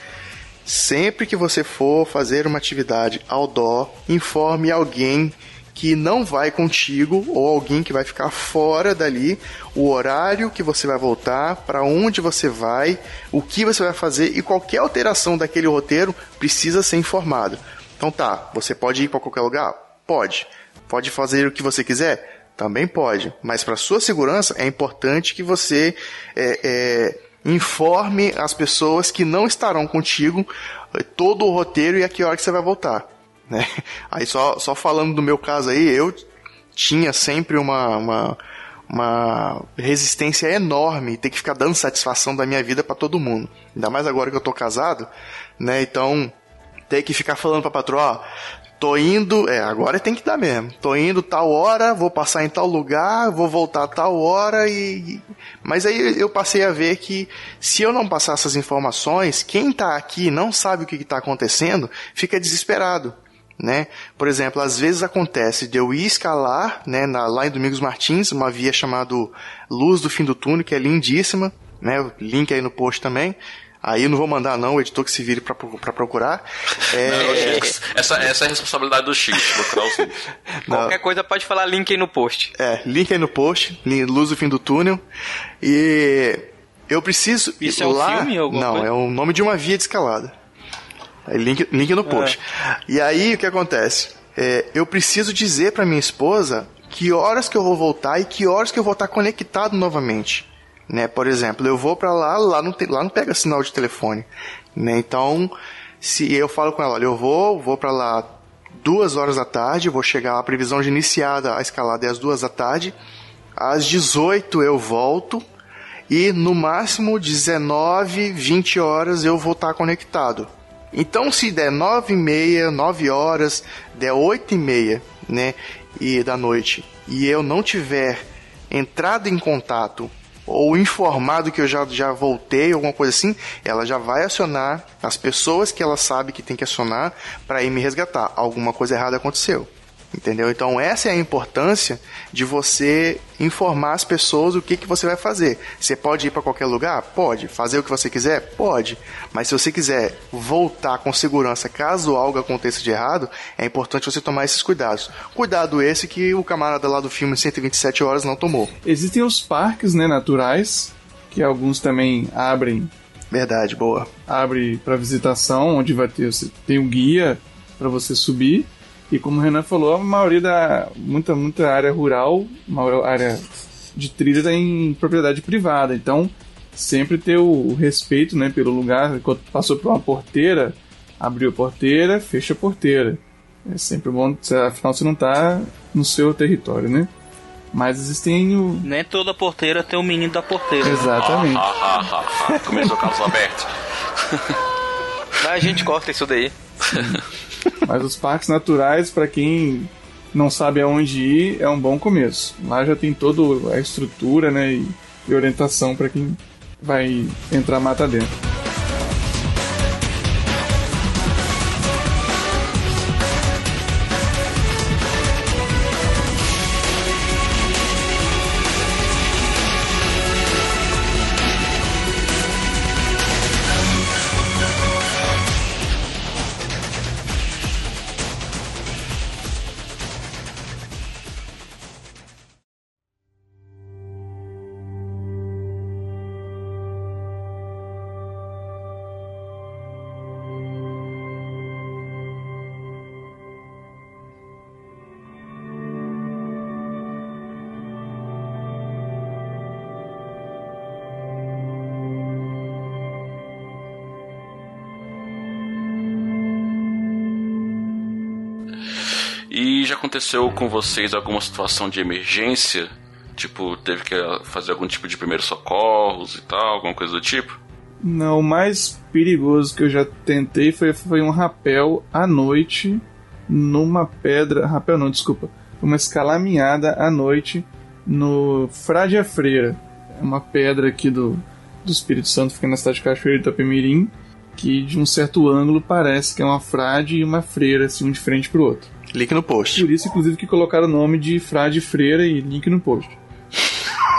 Sempre que você for fazer uma atividade outdoor, informe alguém que não vai contigo ou alguém que vai ficar fora dali, o horário que você vai voltar, para onde você vai, o que você vai fazer e qualquer alteração daquele roteiro precisa ser informado. Então tá, você pode ir para qualquer lugar? Pode. Pode fazer o que você quiser? Também pode. Mas para sua segurança é importante que você é, é, informe as pessoas que não estarão contigo eh, todo o roteiro e a que hora que você vai voltar. Né? Aí só, só falando do meu caso aí, eu tinha sempre uma, uma, uma resistência enorme, ter que ficar dando satisfação da minha vida para todo mundo. Ainda mais agora que eu tô casado, né? Então, ter que ficar falando pra patroa, tô indo, é, agora tem que dar mesmo. Tô indo tal hora, vou passar em tal lugar, vou voltar tal hora e mas aí eu passei a ver que se eu não passar essas informações, quem tá aqui não sabe o que está acontecendo, fica desesperado. Né? Por exemplo, às vezes acontece de eu ir escalar, né, na, lá em Domingos Martins, uma via chamada Luz do Fim do Túnel, que é lindíssima, né? Link aí no post também. Aí eu não vou mandar não, o editor que se vire pra, pra procurar. É, Não, essa, essa é a responsabilidade do Chico, procurar os links. Qualquer coisa pode falar link aí no post. É, link aí no post, Luz do Fim do Túnel. E eu preciso. Isso é um lá, filme ou alguma Não, coisa? é o nome de uma via de escalada. É link, link no post. E aí o que acontece? É, eu preciso dizer pra minha esposa que horas que eu vou voltar e que horas que eu vou estar conectado novamente. Né? Por exemplo, eu vou pra lá, lá não, tem, lá não pega sinal de telefone. Né? Então, se eu falo com ela, olha, eu vou, vou pra lá duas horas da tarde, vou chegar, a previsão de iniciada a escalada é às duas da tarde, às 18 eu volto e no máximo 19, 20 horas eu vou estar conectado. Então se der 9 e meia, 9 horas, der 8 e meia, né, e da noite, e eu não tiver entrado em contato ou informado que eu já, já voltei, alguma coisa assim, ela já vai acionar as pessoas que ela sabe que tem que acionar para ir me resgatar. Alguma coisa errada aconteceu. Entendeu? Então essa é a importância de você informar as pessoas o que, que você vai fazer. Você pode ir para qualquer lugar? Pode. Fazer o que você quiser? Pode. Mas se você quiser voltar com segurança caso algo aconteça de errado, é importante você tomar esses cuidados. Cuidado esse que o camarada lá do filme 127 horas não tomou. Existem os parques, né, naturais, que alguns também abrem. Verdade, boa. Abre para visitação, onde vai ter tem um guia para você subir. E como o Renan falou, a maioria da muita muita área rural, uma área de trilha está em propriedade privada. Então, sempre ter o, respeito, né, pelo lugar. Quando passou por uma porteira, abriu a porteira, fecha a porteira. É sempre bom, afinal você não está no seu território, né? Mas existem o, Nem toda porteira tem o menino da porteira. Exatamente. Ah, ah, ah, ah. Começou o caso aberto. Mas a gente corta isso daí. Mas os parques naturais, para quem não sabe aonde ir, é um bom começo. Lá já tem toda a estrutura né, e, e orientação para quem vai entrar mata dentro. Aconteceu com vocês alguma situação de emergência Tipo, teve que fazer algum tipo de primeiros socorros e tal, alguma coisa do tipo? Não, o mais perigoso que eu já tentei foi, foi um rapel à noite numa pedra. Rapel não, desculpa. Uma escalaminhada à noite no Frade Freira. É uma pedra aqui do, do Espírito Santo, fica na cidade de Cachoeira de Itapemirim, que de um certo ângulo parece que é uma frade e uma freira, assim, um de frente pro outro. Link no post. Por isso, inclusive, que colocaram o nome de frade freira e link no post.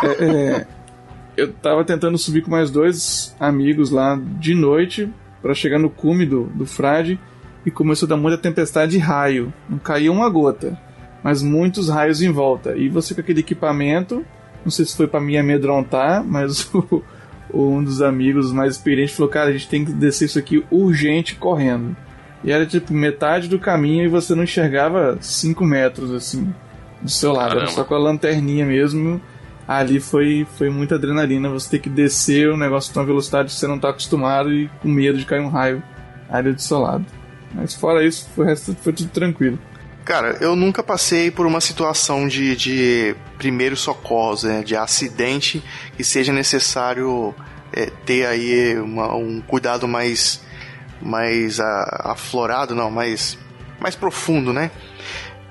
É, é, eu tava tentando subir com mais dois amigos lá de noite para chegar no cume do, do frade e começou a dar muita tempestade de raio. Não caiu uma gota, mas muitos raios em volta. E você com aquele equipamento, não sei se foi para me amedrontar, mas o, um dos amigos mais experientes falou: Cara, a gente tem que descer isso aqui urgente correndo. E era tipo metade do caminho e você não enxergava 5 metros assim do seu lado, Caramba. era só com a lanterninha mesmo. Ali foi, foi muita adrenalina, você ter que descer o negócio com uma velocidade que você não tá acostumado e com medo de cair um raio ali do seu lado. Mas fora isso, o resto foi tudo tranquilo. Cara, eu nunca passei por uma situação de, de primeiros socorros, né, de acidente que seja necessário é, ter aí uma- um cuidado mais, mais aflorado, não, mais, mais profundo, né?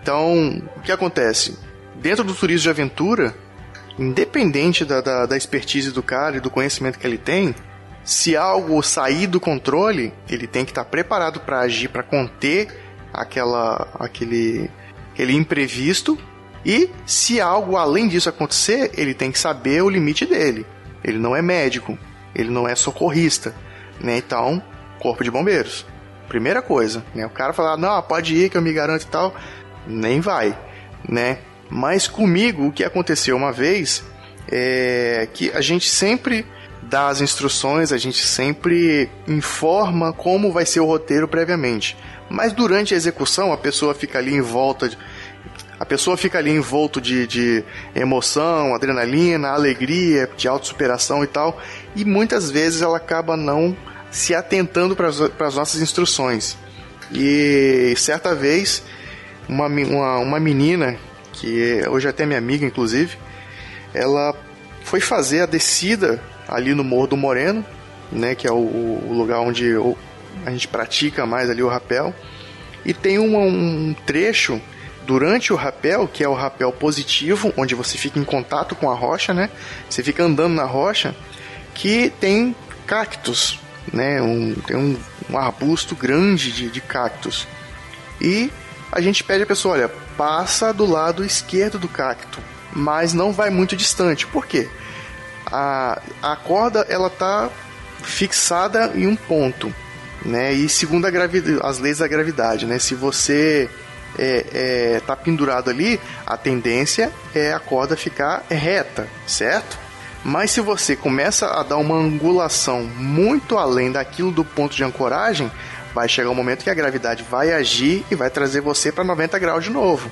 Então, o que acontece? Dentro do turismo de aventura, independente da, da, da expertise do cara e do conhecimento que ele tem, se algo sair do controle, ele tem que estar preparado para agir, para conter aquela, aquele, aquele imprevisto. E se algo além disso acontecer, ele tem que saber o limite dele. Ele não é médico, ele não é socorrista, né? Então, corpo de bombeiros. Primeira coisa, né? O cara fala, não, pode ir que eu me garanto e tal, nem vai, né? Mas comigo, o que aconteceu uma vez é que a gente sempre dá as instruções, a gente sempre informa como vai ser o roteiro previamente. Mas durante a execução, a pessoa fica ali em volta de, a pessoa fica ali envolto de, de emoção, adrenalina, alegria, de autossuperação e tal, e muitas vezes ela acaba não se atentando para as nossas instruções. E certa vez, uma, uma, uma menina, que hoje até é minha amiga, inclusive, ela foi fazer a descida ali no Morro do Moreno, né, que é o, o lugar onde a gente pratica mais ali o rapel. E tem um, um trecho durante o rapel, que é o rapel positivo, onde você fica em contato com a rocha, né? Você fica andando na rocha, que tem cactos, né? Um, tem um, um arbusto grande de, de cactos. E a gente pede a pessoa, olha, passa do lado esquerdo do cacto, mas não vai muito distante. Por quê? A, a corda ela tá fixada em um ponto, né? E segundo as leis da gravidade, né? Se você é, é, tá pendurado ali, a tendência é a corda ficar reta, certo? Mas se você começa a dar uma angulação muito além daquilo do ponto de ancoragem, vai chegar um momento que a gravidade vai agir e vai trazer você para 90 graus de novo.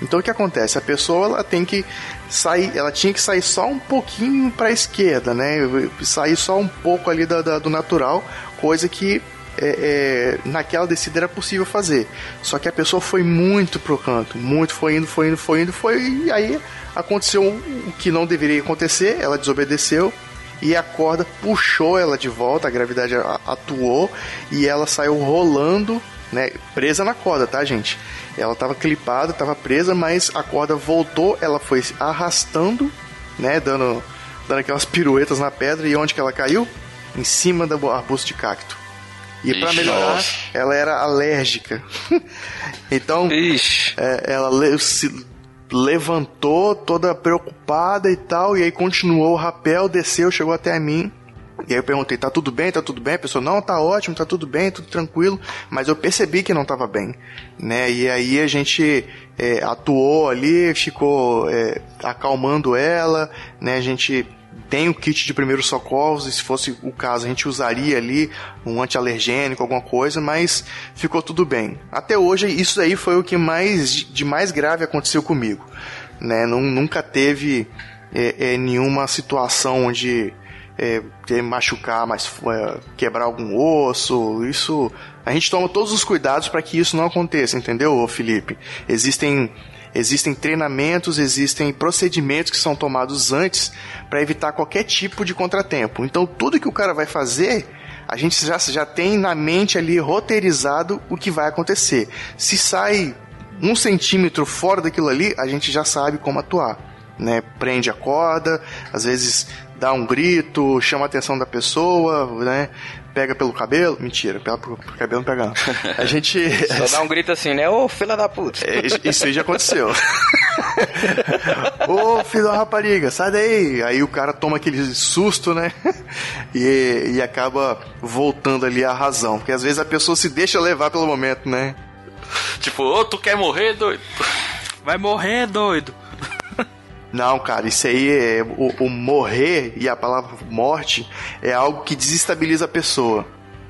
Então o que acontece? A pessoa ela tem que sair, ela tinha que sair só um pouquinho para a esquerda, né? Sair só um pouco ali da, da- do natural, coisa que é, é, naquela descida era possível fazer. Só que a pessoa foi muito pro canto, muito foi indo, foi indo, foi indo, foi e aí aconteceu o que não deveria acontecer, ela desobedeceu e a corda puxou ela de volta, a gravidade atuou e ela saiu rolando, né, presa na corda, tá, gente? Ela tava clipada, tava presa, mas a corda voltou, ela foi arrastando, né, dando dando aquelas piruetas na pedra e onde que ela caiu? Em cima do arbusto de cacto. E para melhorar, nossa. ela era alérgica. então, é, ela le- se levantou toda preocupada e tal, e aí continuou o rapel, desceu, chegou até a mim. E aí eu perguntei, tá tudo bem, tá tudo bem? A pessoa, não, tá ótimo, tá tudo bem, tudo tranquilo. Mas eu percebi que não tava bem, né? E aí a gente é, atuou ali, ficou é, acalmando ela, né? A gente tem o kit de primeiros socorros, e se fosse o caso a gente usaria ali um antialergênico, alguma coisa, mas ficou tudo bem. Até hoje isso aí foi o que mais de mais grave aconteceu comigo, né? Nun- nunca teve é, é, nenhuma situação onde é, machucar, mais, é, quebrar algum osso. Isso a gente toma todos os cuidados para que isso não aconteça, entendeu, Felipe? Existem existem treinamentos, existem procedimentos que são tomados antes para evitar qualquer tipo de contratempo. Então tudo que o cara vai fazer a gente já, já tem na mente ali roteirizado o que vai acontecer. Se sai um centímetro fora daquilo ali, a gente já sabe como atuar. Né? Prende a corda, às vezes dá um grito, chama a atenção da pessoa, né? Pega pelo cabelo. Mentira, pega pelo cabelo não pega não. A gente. Só dá um grito assim, né? Ô, filha da puta. É, isso- Isso aí já aconteceu. Ô, filho da rapariga, sai daí. Aí o cara toma aquele susto, né? E, e acaba voltando ali à razão. Porque às vezes a pessoa se deixa levar pelo momento, né? Tipo, ô, tu quer morrer, doido? Vai morrer, doido. Não, cara, isso aí é. O, o morrer e a palavra morte é algo que desestabiliza a pessoa.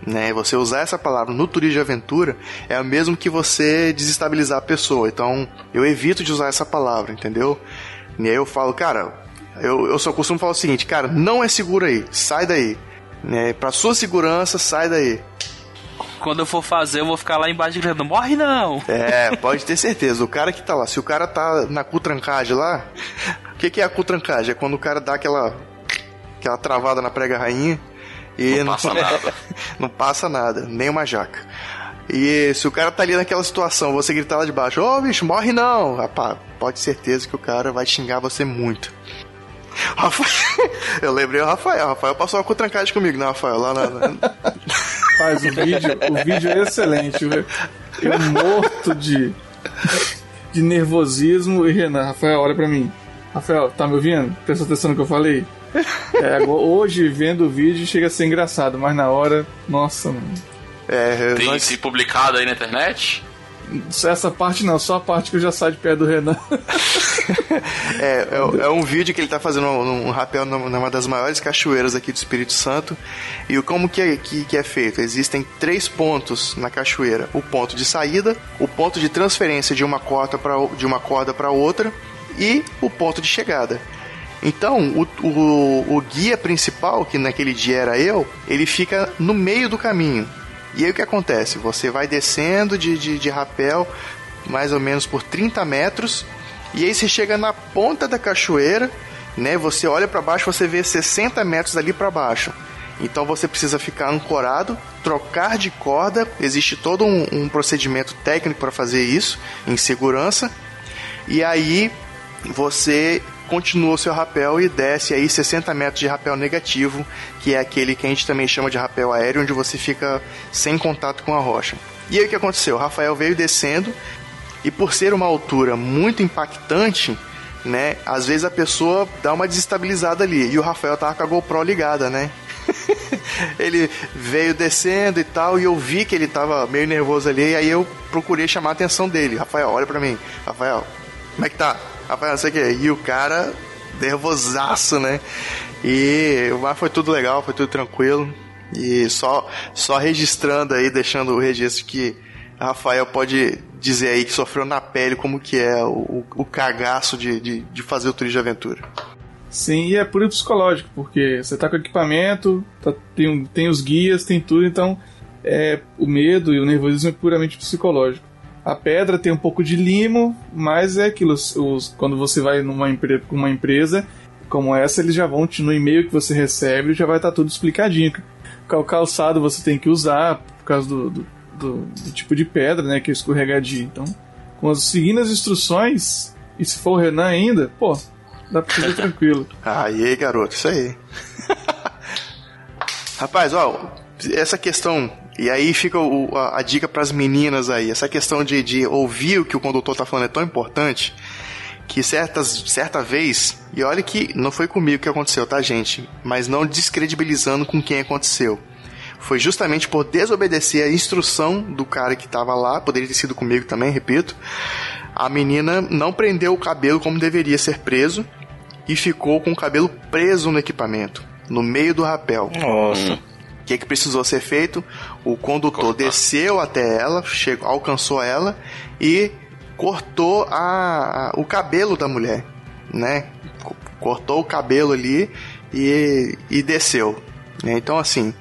Né? Você usar essa palavra no turismo de aventura é o mesmo que você desestabilizar a pessoa. Então, eu evito de usar essa palavra, entendeu? E aí eu falo, cara, eu, eu só costumo falar o seguinte, cara, não é seguro aí, sai daí. Né? Pra sua segurança, sai daí. Quando eu for fazer, eu vou ficar lá embaixo gritando: morre não! É, pode ter certeza. O cara que tá lá, se o cara tá na cutrancagem lá, o que, que é a cutrancagem? É quando o cara dá aquela, aquela travada na prega rainha e Não passa nada. não passa nada, nem uma jaca. E se o cara tá ali naquela situação, você gritar lá de baixo, ô bicho, morre não! Rapaz, pode ter certeza que o cara vai xingar você muito. Rafael, eu lembrei o Rafael. O Rafael passou uma cutrancagem comigo, né, Rafael? Lá na, na- Faz o vídeo, o vídeo é excelente. Eu, eu morto de, de nervosismo e Renan, Rafael, olha pra mim. Rafael, tá me ouvindo? Presta atenção no que eu falei. É, agora- hoje, vendo o vídeo, chega a ser engraçado, mas na hora, nossa, mano. É, Tem nós- se publicado aí na internet? Essa parte não, só a parte que eu já saio de pé do Renan. É, é, é um vídeo que ele tá fazendo um, um rapel numa das maiores cachoeiras aqui do Espírito Santo. E como que é, que, que é feito? Existem três pontos na cachoeira: o ponto de saída, o ponto de transferência de uma corda para de uma corda para outra e o ponto de chegada. Então, o, o, o guia principal, que naquele dia era eu, ele fica no meio do caminho. E aí o que acontece? Você vai descendo de, de, de rapel, mais ou menos por 30 metros, e aí você chega na ponta da cachoeira, né? Você olha para baixo, você vê 60 metros ali para baixo. Então você precisa ficar ancorado, trocar de corda. Existe todo um, um procedimento técnico para fazer isso, em segurança. E aí você continua o seu rapel e desce aí 60 metros de rapel negativo, que é aquele que a gente também chama de rapel aéreo, onde você fica sem contato com a rocha. E aí o que aconteceu? O Rafael veio descendo e por ser uma altura muito impactante, né, às vezes a pessoa dá uma desestabilizada ali. E o Rafael tava com a GoPro ligada, né? ele veio descendo e tal, e eu vi que ele tava meio nervoso ali, e aí eu procurei chamar a atenção dele. Rafael, olha pra mim. Rafael, como é que tá? Rafael, não sei o que. E o cara, nervosaço, né? E mas foi tudo legal, foi tudo tranquilo. E só, só registrando aí, deixando o registro que Rafael pode dizer aí que sofreu na pele como que é o, o cagaço de, de, de fazer o turismo de aventura. Sim, e é puro psicológico, porque você tá com equipamento, tá- tem, tem os guias, tem tudo, então é, o medo e o nervosismo é puramente psicológico. A pedra tem um pouco de limo, mas é aquilo, os, quando você vai numa empre, uma empresa como essa, eles já vão te, no e-mail que você recebe, já vai estar tudo explicadinho. Qual calçado você tem que usar, por causa do, do, do- do tipo de pedra, né, que é escorregadio. Então, com as, seguindo as instruções, e se for o Renan ainda, pô, dá pra fazer tranquilo. Aí, garoto, isso aí. Rapaz, ó, essa questão. E aí fica o- a, a dica pras meninas aí. Essa questão de, de ouvir o que o condutor tá falando é tão importante que certas, certa vez, e olha que não foi comigo que aconteceu, tá, gente? Mas não descredibilizando com quem aconteceu. Foi justamente por desobedecer a instrução do cara que tava lá, poderia ter sido comigo também, repito. A menina não prendeu o cabelo como deveria ser preso e ficou com o cabelo preso no equipamento, no meio do rapel. Nossa. O que, que precisou ser feito? O condutor desceu até ela, chegou, alcançou ela e cortou a, a- o cabelo da mulher, né? Co- Cortou o cabelo ali e, e desceu. né? Então, assim,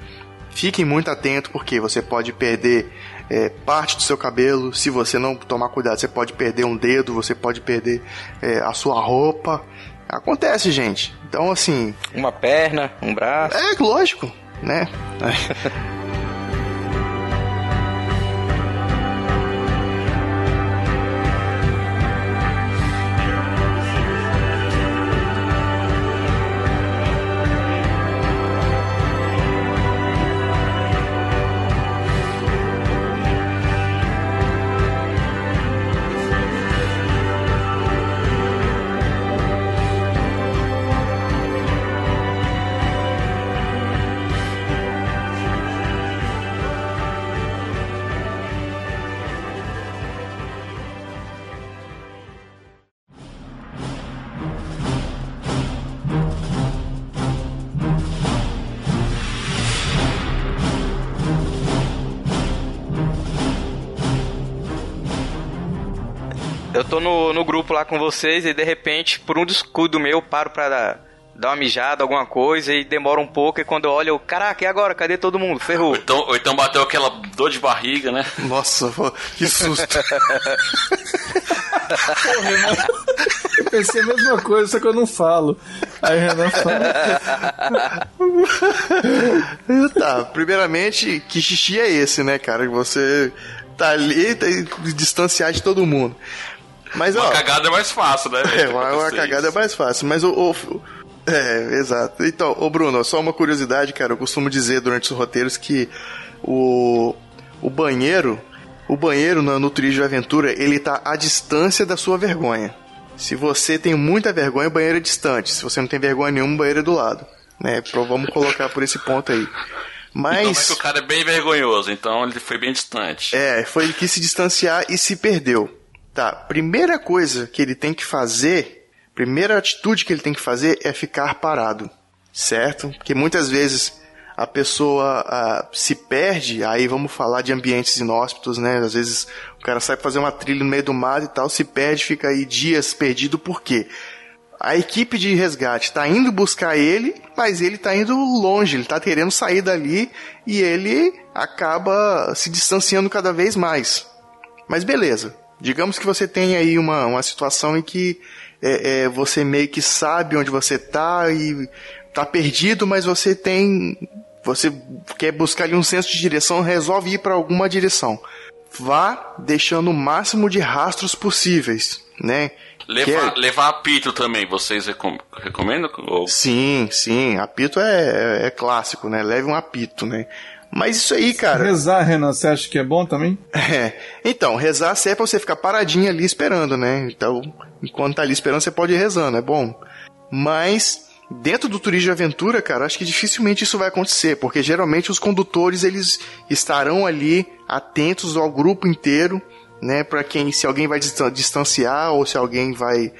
fiquem muito atentos porque você pode perder é, parte do seu cabelo. Se você não tomar cuidado, você pode perder um dedo, você pode perder é, a sua roupa. Acontece, gente. Então, assim. Uma perna, um braço. É, lógico, né? tô no, no grupo lá com vocês e de repente, por um descuido meu, eu paro pra dar, dar uma mijada, alguma coisa e demora um pouco. E quando eu olho, eu, caraca, e agora? Cadê todo mundo? Ferrou. Então, ou então bateu aquela dor de barriga, né? Nossa, que susto. Porra, irmão. Eu pensei a mesma coisa, só que eu não falo. Aí o Renan fala. tá, primeiramente, que xixi é esse, né, cara? Que você tá ali, que distanciar de todo mundo. Mas, Uma ó, cagada é mais fácil, né? É, uma, uma cagada é mais fácil. Mas o. o- é, exato. Então, ô Bruno, só uma curiosidade, cara. Eu costumo dizer durante os roteiros que o, o banheiro, o banheiro no, no Turismo de Aventura, ele tá à distância da sua vergonha. Se você tem muita vergonha, o banheiro é distante. Se você não tem vergonha nenhuma, o banheiro é do lado. Né? Pro- Vamos colocar por esse ponto aí. Então é Mas. que o cara é bem vergonhoso, então ele foi bem distante. É, foi ele quis se distanciar e se perdeu. Tá, primeira coisa que ele tem que fazer, primeira atitude que ele tem que fazer é ficar parado, certo? Porque muitas vezes a pessoa se perde, aí vamos falar de ambientes inóspitos, né? Às vezes o cara sai pra fazer uma trilha no meio do mato e tal, se perde, fica aí dias perdido, por quê? A equipe de resgate tá indo buscar ele, mas ele tá indo longe, ele tá querendo sair dali e ele acaba se distanciando cada vez mais. Mas beleza, digamos que você tem aí uma, uma situação em que é, é, você meio que sabe onde você tá e tá perdido, mas você tem. Você quer buscar ali um senso de direção, resolve ir para alguma direção. Vá deixando o máximo de rastros possíveis, né? Levar, é- levar apito também, vocês recom recomendam? Ou... Sim, sim, apito é, é clássico, né? Leve um apito, né? Mas isso aí, cara. Rezar, Renan, você acha que é bom também? É. Então, rezar serve pra você ficar paradinho ali esperando, né? Então, enquanto tá ali esperando, você pode ir rezando, é bom. Mas, dentro do turismo de aventura, cara, acho que dificilmente isso vai acontecer, porque geralmente os condutores, eles estarão ali atentos ao grupo inteiro, né? Pra quem, se alguém vai distan- distanciar ou se alguém vai.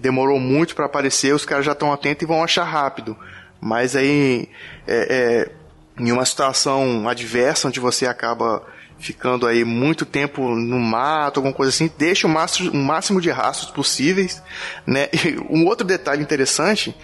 demorou muito pra aparecer, os caras já estão atentos e vão achar rápido. Mas aí, é, é, em uma situação adversa onde você acaba ficando aí muito tempo no mato, alguma coisa assim, deixa o máximo, o máximo de rastros possíveis, né? E um outro detalhe interessante,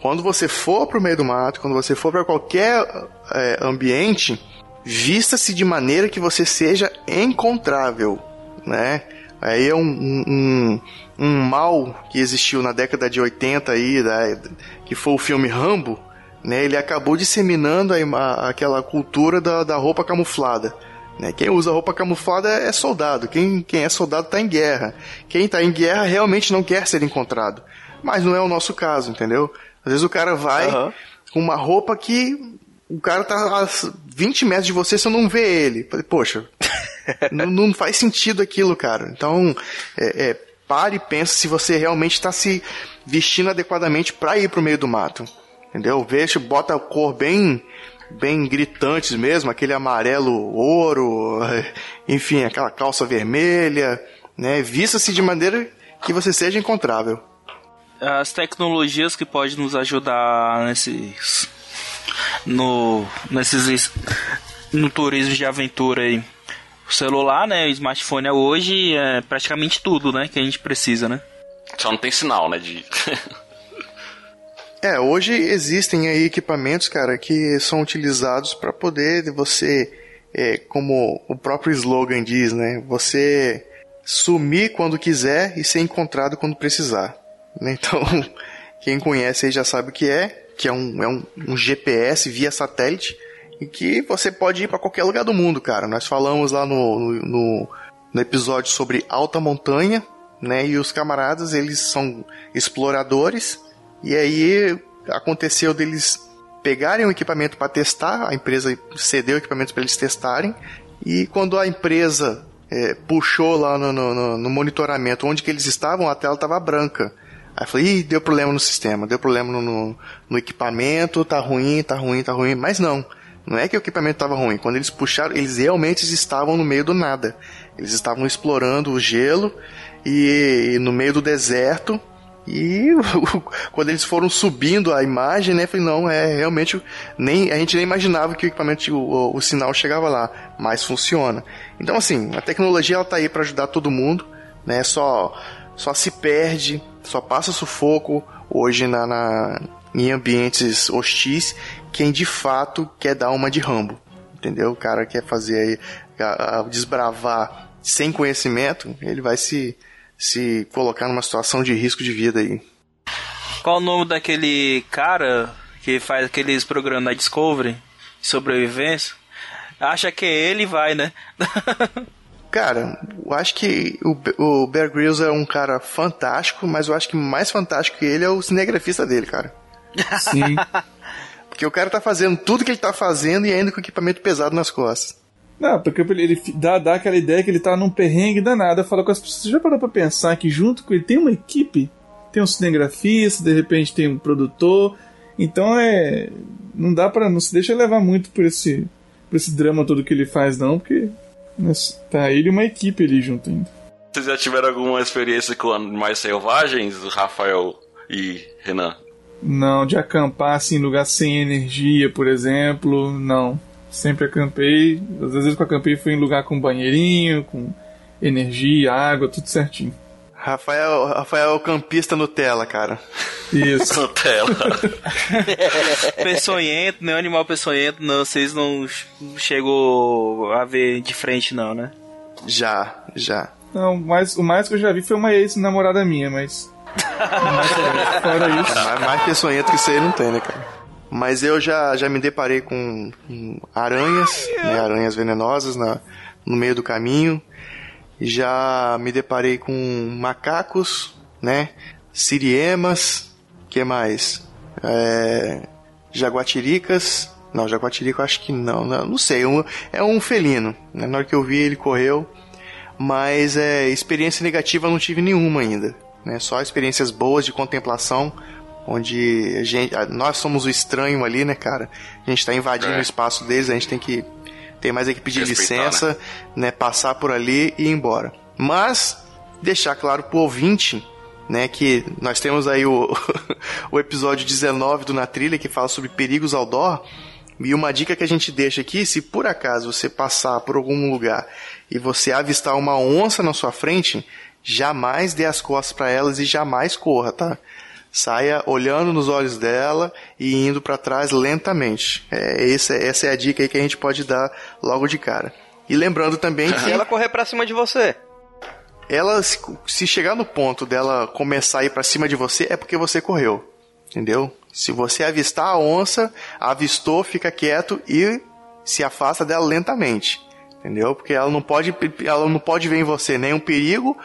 quando você for pro meio do mato, quando você for para qualquer é, ambiente, vista-se de maneira que você seja encontrável, né? Aí é um, um, um, um mal que existiu na década de 80 aí, da- que foi o filme Rambo, né? Ele acabou disseminando a ima- aquela cultura da, da roupa camuflada. Né? Quem usa roupa camuflada é soldado. Quem, quem é soldado está em guerra. Quem está em guerra realmente não quer ser encontrado. Mas não é o nosso caso, entendeu? Às vezes o cara vai com uma roupa que o cara tá a 20 metros de você, você não vê ele. Poxa, não, não faz sentido aquilo, cara. Então, é, é, pare e pense se você realmente está se vestindo adequadamente para ir pro meio do mato. Entendeu? Veja, bota a cor bem bem gritantes mesmo, aquele amarelo ouro, enfim, aquela calça vermelha, né? Vista-se de maneira que você seja encontrável. As tecnologias que podem nos ajudar nesses. No. Nesses. No turismo de aventura aí. O celular, né? O smartphone é hoje é praticamente tudo, né? Que a gente precisa, né? Só não tem sinal, né? De... É, hoje existem aí equipamentos, cara, que são utilizados para poder você, é, como o próprio slogan diz, né? Você sumir quando quiser e ser encontrado quando precisar. né? Então, quem conhece aí já sabe o que é, que é um, é um, um GPS via satélite e que você pode ir para qualquer lugar do mundo, cara. Nós falamos lá no, no, no, no episódio sobre alta montanha, né? E os camaradas, eles são exploradores e aí aconteceu deles pegarem o equipamento para testar, a empresa cedeu o equipamento para eles testarem, e quando a empresa é, puxou lá no, no, no, monitoramento onde que eles estavam, a tela estava branca. Aí eu falei, Ih, deu problema no sistema, deu problema no, no, equipamento, tá ruim, tá ruim, tá ruim. Mas não, não é que o equipamento estava ruim. Quando eles puxaram, eles realmente estavam no meio do nada. Eles estavam explorando o gelo e, e no meio do deserto e quando eles foram subindo a imagem, né, falei, não, é realmente nem a gente nem imaginava que o equipamento o, o sinal chegava lá, mas funciona. Então assim, a tecnologia ela tá aí para ajudar todo mundo, né? Só só se perde, só passa sufoco hoje na, na em ambientes hostis quem de fato quer dar uma de Rambo. Entendeu? O cara quer fazer aí desbravar sem conhecimento, ele vai se se colocar numa situação de risco de vida aí. Qual o nome daquele cara que faz aqueles programas na Discovery sobrevivência? Acha que é ele vai, né? cara, eu acho que o, o Bear Grylls é um cara fantástico, mas eu acho que mais fantástico que ele é o cinegrafista dele, cara. Sim. Porque o cara tá fazendo tudo que ele tá fazendo e ainda com equipamento pesado nas costas. Não, porque ele dá, dá aquela ideia que ele tá num perrengue danado. Fala com as pessoas. Você já parou pra pensar que junto com ele tem uma equipe? Tem um cinegrafista, de repente tem um produtor. Então é. Não dá para Não se deixa levar muito por esse, por esse drama todo que ele faz, não, porque. Tá ele e uma equipe ali junto ainda. Vocês já tiveram alguma experiência com animais selvagens, Rafael e Renan? Não, de acampar assim, em lugar sem energia, por exemplo, não. Sempre acampei. Às vezes que eu acampei foi em lugar com banheirinho, com energia, água, tudo certinho. Rafael, Rafael é o campista Nutella, cara. Isso. Nutella. peçonhento, não é animal peçonhento, não. Vocês não chegou a ver de frente, não, né? Já, já. Não, mas o mais que eu já vi foi uma ex-namorada minha, mas. fora isso. Mais, mais peçonhento que isso aí não tem, né, cara? Mas eu já, já me deparei com, com aranhas, né, aranhas venenosas na, no meio do caminho. Já me deparei com macacos, né? Siriemas, que mais? É, jaguatiricas. Não, jaguatirica eu acho que não, não, não sei. Um, é um felino. Né? Na hora que eu vi ele correu. Mas é, experiência negativa eu não tive nenhuma ainda. Né? Só experiências boas de contemplação onde a gente, nós somos o estranho ali, né, cara? A gente tá invadindo é. o espaço deles, a gente tem que tem mais é que pedir Respeitar, licença, né? né? passar por ali e ir embora. Mas deixar claro pro ouvinte, né, que nós temos aí o, o episódio 19 do Na Trilha que fala sobre perigos ao dó. E uma dica que a gente deixa aqui, se por acaso você passar por algum lugar e você avistar uma onça na sua frente, jamais dê as costas para elas e jamais corra, tá? Saia olhando nos olhos dela e indo para trás lentamente. É, essa, essa é a dica aí que a gente pode dar logo de cara. E lembrando também que. Se ela correr pra cima de você. Ela, se chegar no ponto dela começar a ir pra cima de você, é porque você correu. Entendeu? Se você avistar a onça, avistou, fica quieto e se afasta dela lentamente. Entendeu? Porque ela não pode, ela não pode ver em você nenhum perigo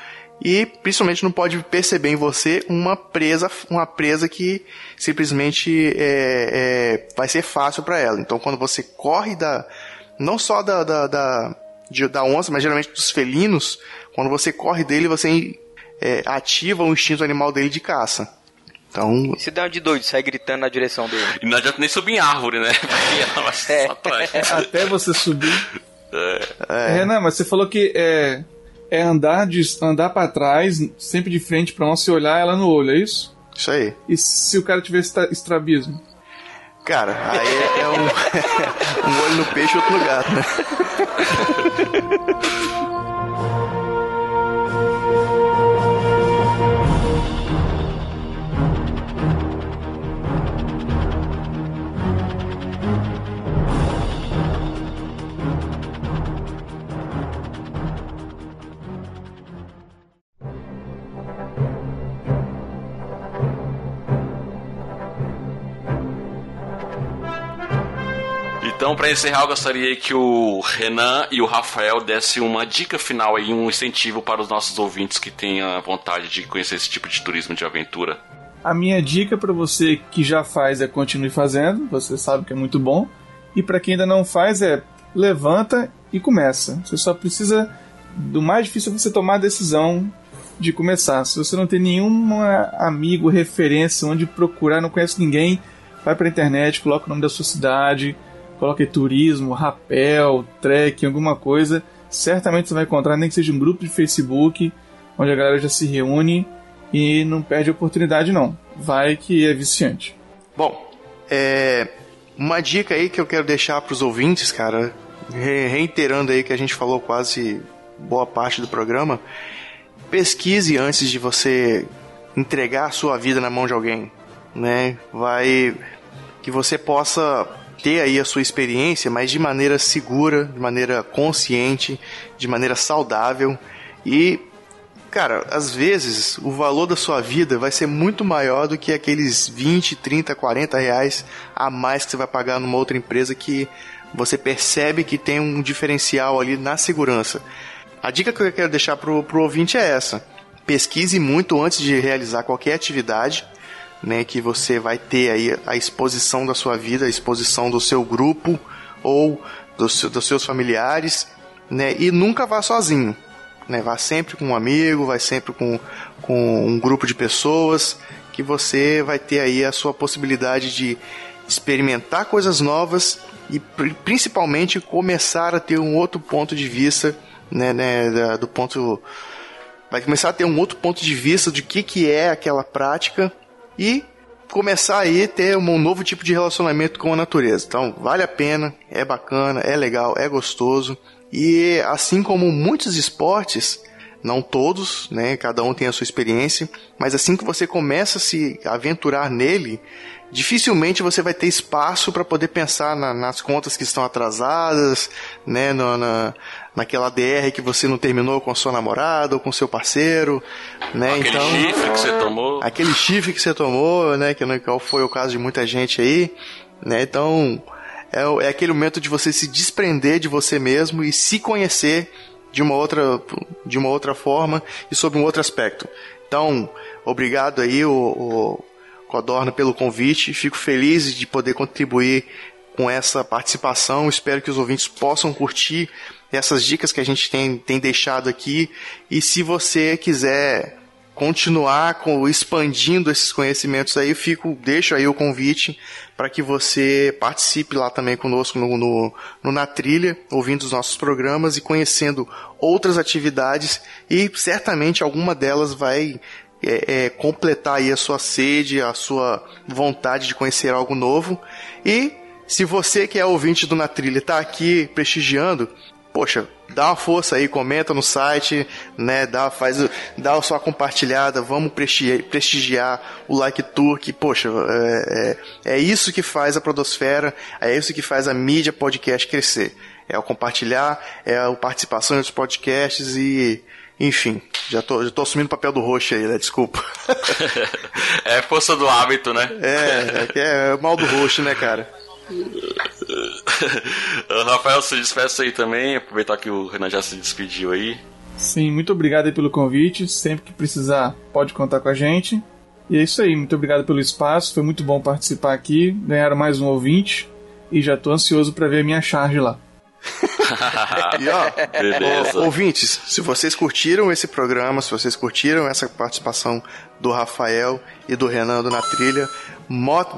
e principalmente não pode perceber em você uma presa, uma presa que simplesmente é, é, vai ser fácil para ela. Então, quando você corre da, não só da, da, da, de, da onça, mas geralmente dos felinos, quando você corre dele, você é, ativa o instinto animal dele de caça. Então. E se dá de doido, sai gritando na direção dele. E não adianta nem subir em árvore, né? é. Até você subir. É. Renan, mas você falou que é, é andar, de, andar para trás, sempre de frente para onde se olhar ela no olho, é isso? Isso aí. E se o cara tiver estrabismo? Cara, aí é, é um, um olho no peixe e outro no gato, né? Então, para encerrar, eu gostaria que o Renan e o Rafael dessem uma dica final aí, um incentivo para os nossos ouvintes que tenham vontade de conhecer esse tipo de turismo de aventura. A minha dica para você que já faz é continue fazendo, você sabe que é muito bom. E para quem ainda não faz é levanta e começa. Você só precisa do mais difícil é você tomar a decisão de começar. Se você não tem nenhum amigo, referência, onde procurar, não conhece ninguém, vai pra internet, coloca o nome da sua cidade, coloca aí turismo, rapel, trekking, alguma coisa. Certamente você vai encontrar, nem que seja um grupo de Facebook, onde a galera já se reúne e não perde a oportunidade, não. Vai que é viciante. Bom, é, uma dica aí que eu quero deixar para os ouvintes, cara, re- reiterando aí que a gente falou quase boa parte do programa, pesquise antes de você entregar a sua vida na mão de alguém, né? Vai que você possa ter aí a sua experiência, mas de maneira segura, de maneira consciente, de maneira saudável e Cara, às vezes o valor da sua vida vai ser muito maior do que aqueles 20, 30, 40 reais a mais que você vai pagar numa outra empresa que você percebe que tem um diferencial ali na segurança. A dica que eu quero deixar pro, pro ouvinte é essa. Pesquise muito antes de realizar qualquer atividade, né, que você vai ter aí a exposição da sua vida, a exposição do seu grupo ou dos, dos seus familiares, né, e nunca vá sozinho. Né, vá sempre com um amigo, vai sempre com, com um grupo de pessoas, que você vai ter aí a sua possibilidade de experimentar coisas novas e pri- principalmente começar a ter um outro ponto de vista, né, né, do ponto vai começar a ter um outro ponto de vista de que que é aquela prática e começar aí ter um novo tipo de relacionamento com a natureza. Então, vale a pena, é bacana, é legal, é gostoso. E assim como muitos esportes, não todos, né, cada um tem a sua experiência, mas assim que você começa a se aventurar nele, dificilmente você vai ter espaço para poder pensar na- nas contas que estão atrasadas, né, no- na, naquela DR que você não terminou com a sua namorada ou com seu parceiro, né? Aquele então, chifre que você tomou. aquele chifre que você tomou, né, que não qual foi o caso de muita gente aí, né? Então, é, é aquele momento de você se desprender de você mesmo e se conhecer de uma outra de uma outra forma e sob um outro aspecto. Então, obrigado aí o, o Codorna pelo convite. Fico feliz de poder contribuir com essa participação. Espero que os ouvintes possam curtir essas dicas que a gente tem, tem deixado aqui. E se você quiser continuar com, expandindo esses conhecimentos aí, fico, deixo aí o convite para que você participe lá também conosco no, no, no Na Trilha, ouvindo os nossos programas e conhecendo outras atividades e certamente alguma delas vai é, é, completar aí a sua sede, a sua vontade de conhecer algo novo. E se você que é ouvinte do Na Trilha está aqui prestigiando, poxa, dá uma força aí, comenta no site, né? Dá, faz, dá a sua compartilhada, vamos prestigiar, prestigiar o Like Tour, que, poxa, é, é, é isso que faz a Podosfera, é isso que faz a mídia podcast crescer. É o compartilhar, é a participação outros podcasts e. Enfim, já tô, já tô assumindo o papel do roxo aí, né? Desculpa. É força do hábito, né? É, é, é o mal do roxo, né, cara? Rafael, se despeça aí também, aproveitar que o Renan já se despediu aí. Sim, muito obrigado aí pelo convite. Sempre que precisar, pode contar com a gente. E é isso aí, muito obrigado pelo espaço. Foi muito bom participar aqui. Ganharam mais um ouvinte. E já tô ansioso para ver a minha charge lá. E ó, Beleza. ouvintes, se vocês curtiram esse programa, se vocês curtiram essa participação do Rafael e do Renan do Na Trilha,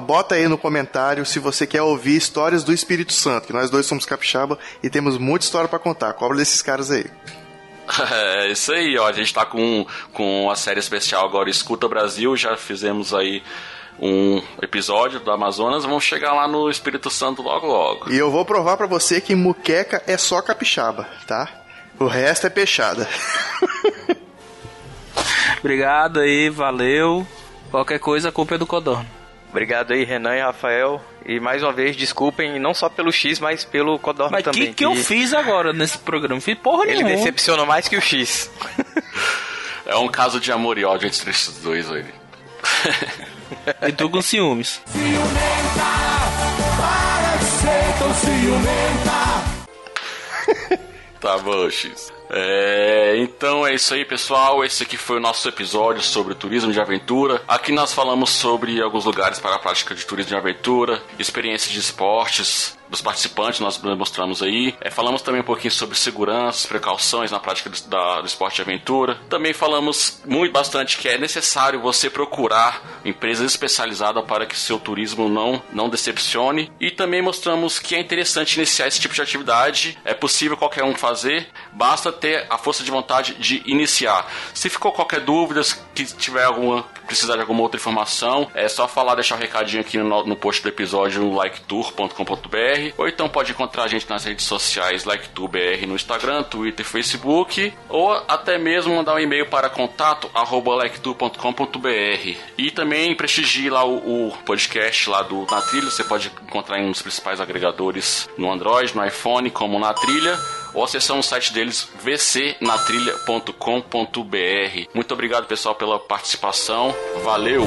bota aí no comentário se você quer ouvir histórias do Espírito Santo, que nós dois somos capixaba e temos muita história pra contar. Cobra desses caras aí. É isso aí, ó. A gente tá com, com a série especial agora Escuta Brasil. Já fizemos aí um episódio do Amazonas. Vamos chegar lá no Espírito Santo logo logo. E eu vou provar pra você que muqueca é só capixaba, tá? O resto é peixada. Obrigado aí, valeu. Qualquer coisa, a culpa é do Codorno. Obrigado aí, Renan e Rafael. E mais uma vez, desculpem não só pelo X, mas pelo Codorna Mas o também. que, que eu fiz agora nesse programa? Fiz porra Ele nenhuma. decepcionou mais que o X. É um caso de amor e ódio entre esses dois aí. E tu com ciúmes. Para ser tão ciumenta. Tá bom, X. É, então é isso aí, pessoal. Esse aqui foi o nosso episódio sobre turismo de aventura. Aqui nós falamos sobre alguns lugares para a prática de turismo de aventura, experiências de esportes dos participantes, nós mostramos aí. É, falamos também um pouquinho sobre segurança, precauções na prática do, da- do esporte de aventura. Também falamos muito bastante que é necessário você procurar empresas especializadas para que seu turismo não, não decepcione. E também mostramos que é interessante iniciar esse tipo de atividade. É possível qualquer um fazer, basta ter a força de vontade de iniciar. Se ficou qualquer dúvida, que tiver alguma precisar de alguma outra informação, é só falar, deixar o recadinho aqui no, no post do episódio no liketour.com.br ou então pode encontrar a gente nas redes sociais liketourbr no Instagram, Twitter, Facebook ou até mesmo mandar um e-mail para contato arroba liketour.com.br e também prestigie lá o, o podcast lá do Na Trilha, você pode encontrar em um dos principais agregadores no Android, no iPhone, como Na Trilha ou acessar o site deles vcnatrilha.com.br. Muito obrigado, pessoal, pela participação. Valeu!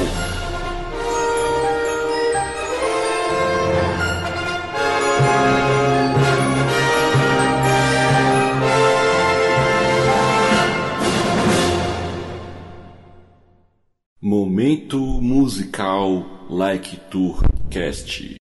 Momento musical Like Tour Cast.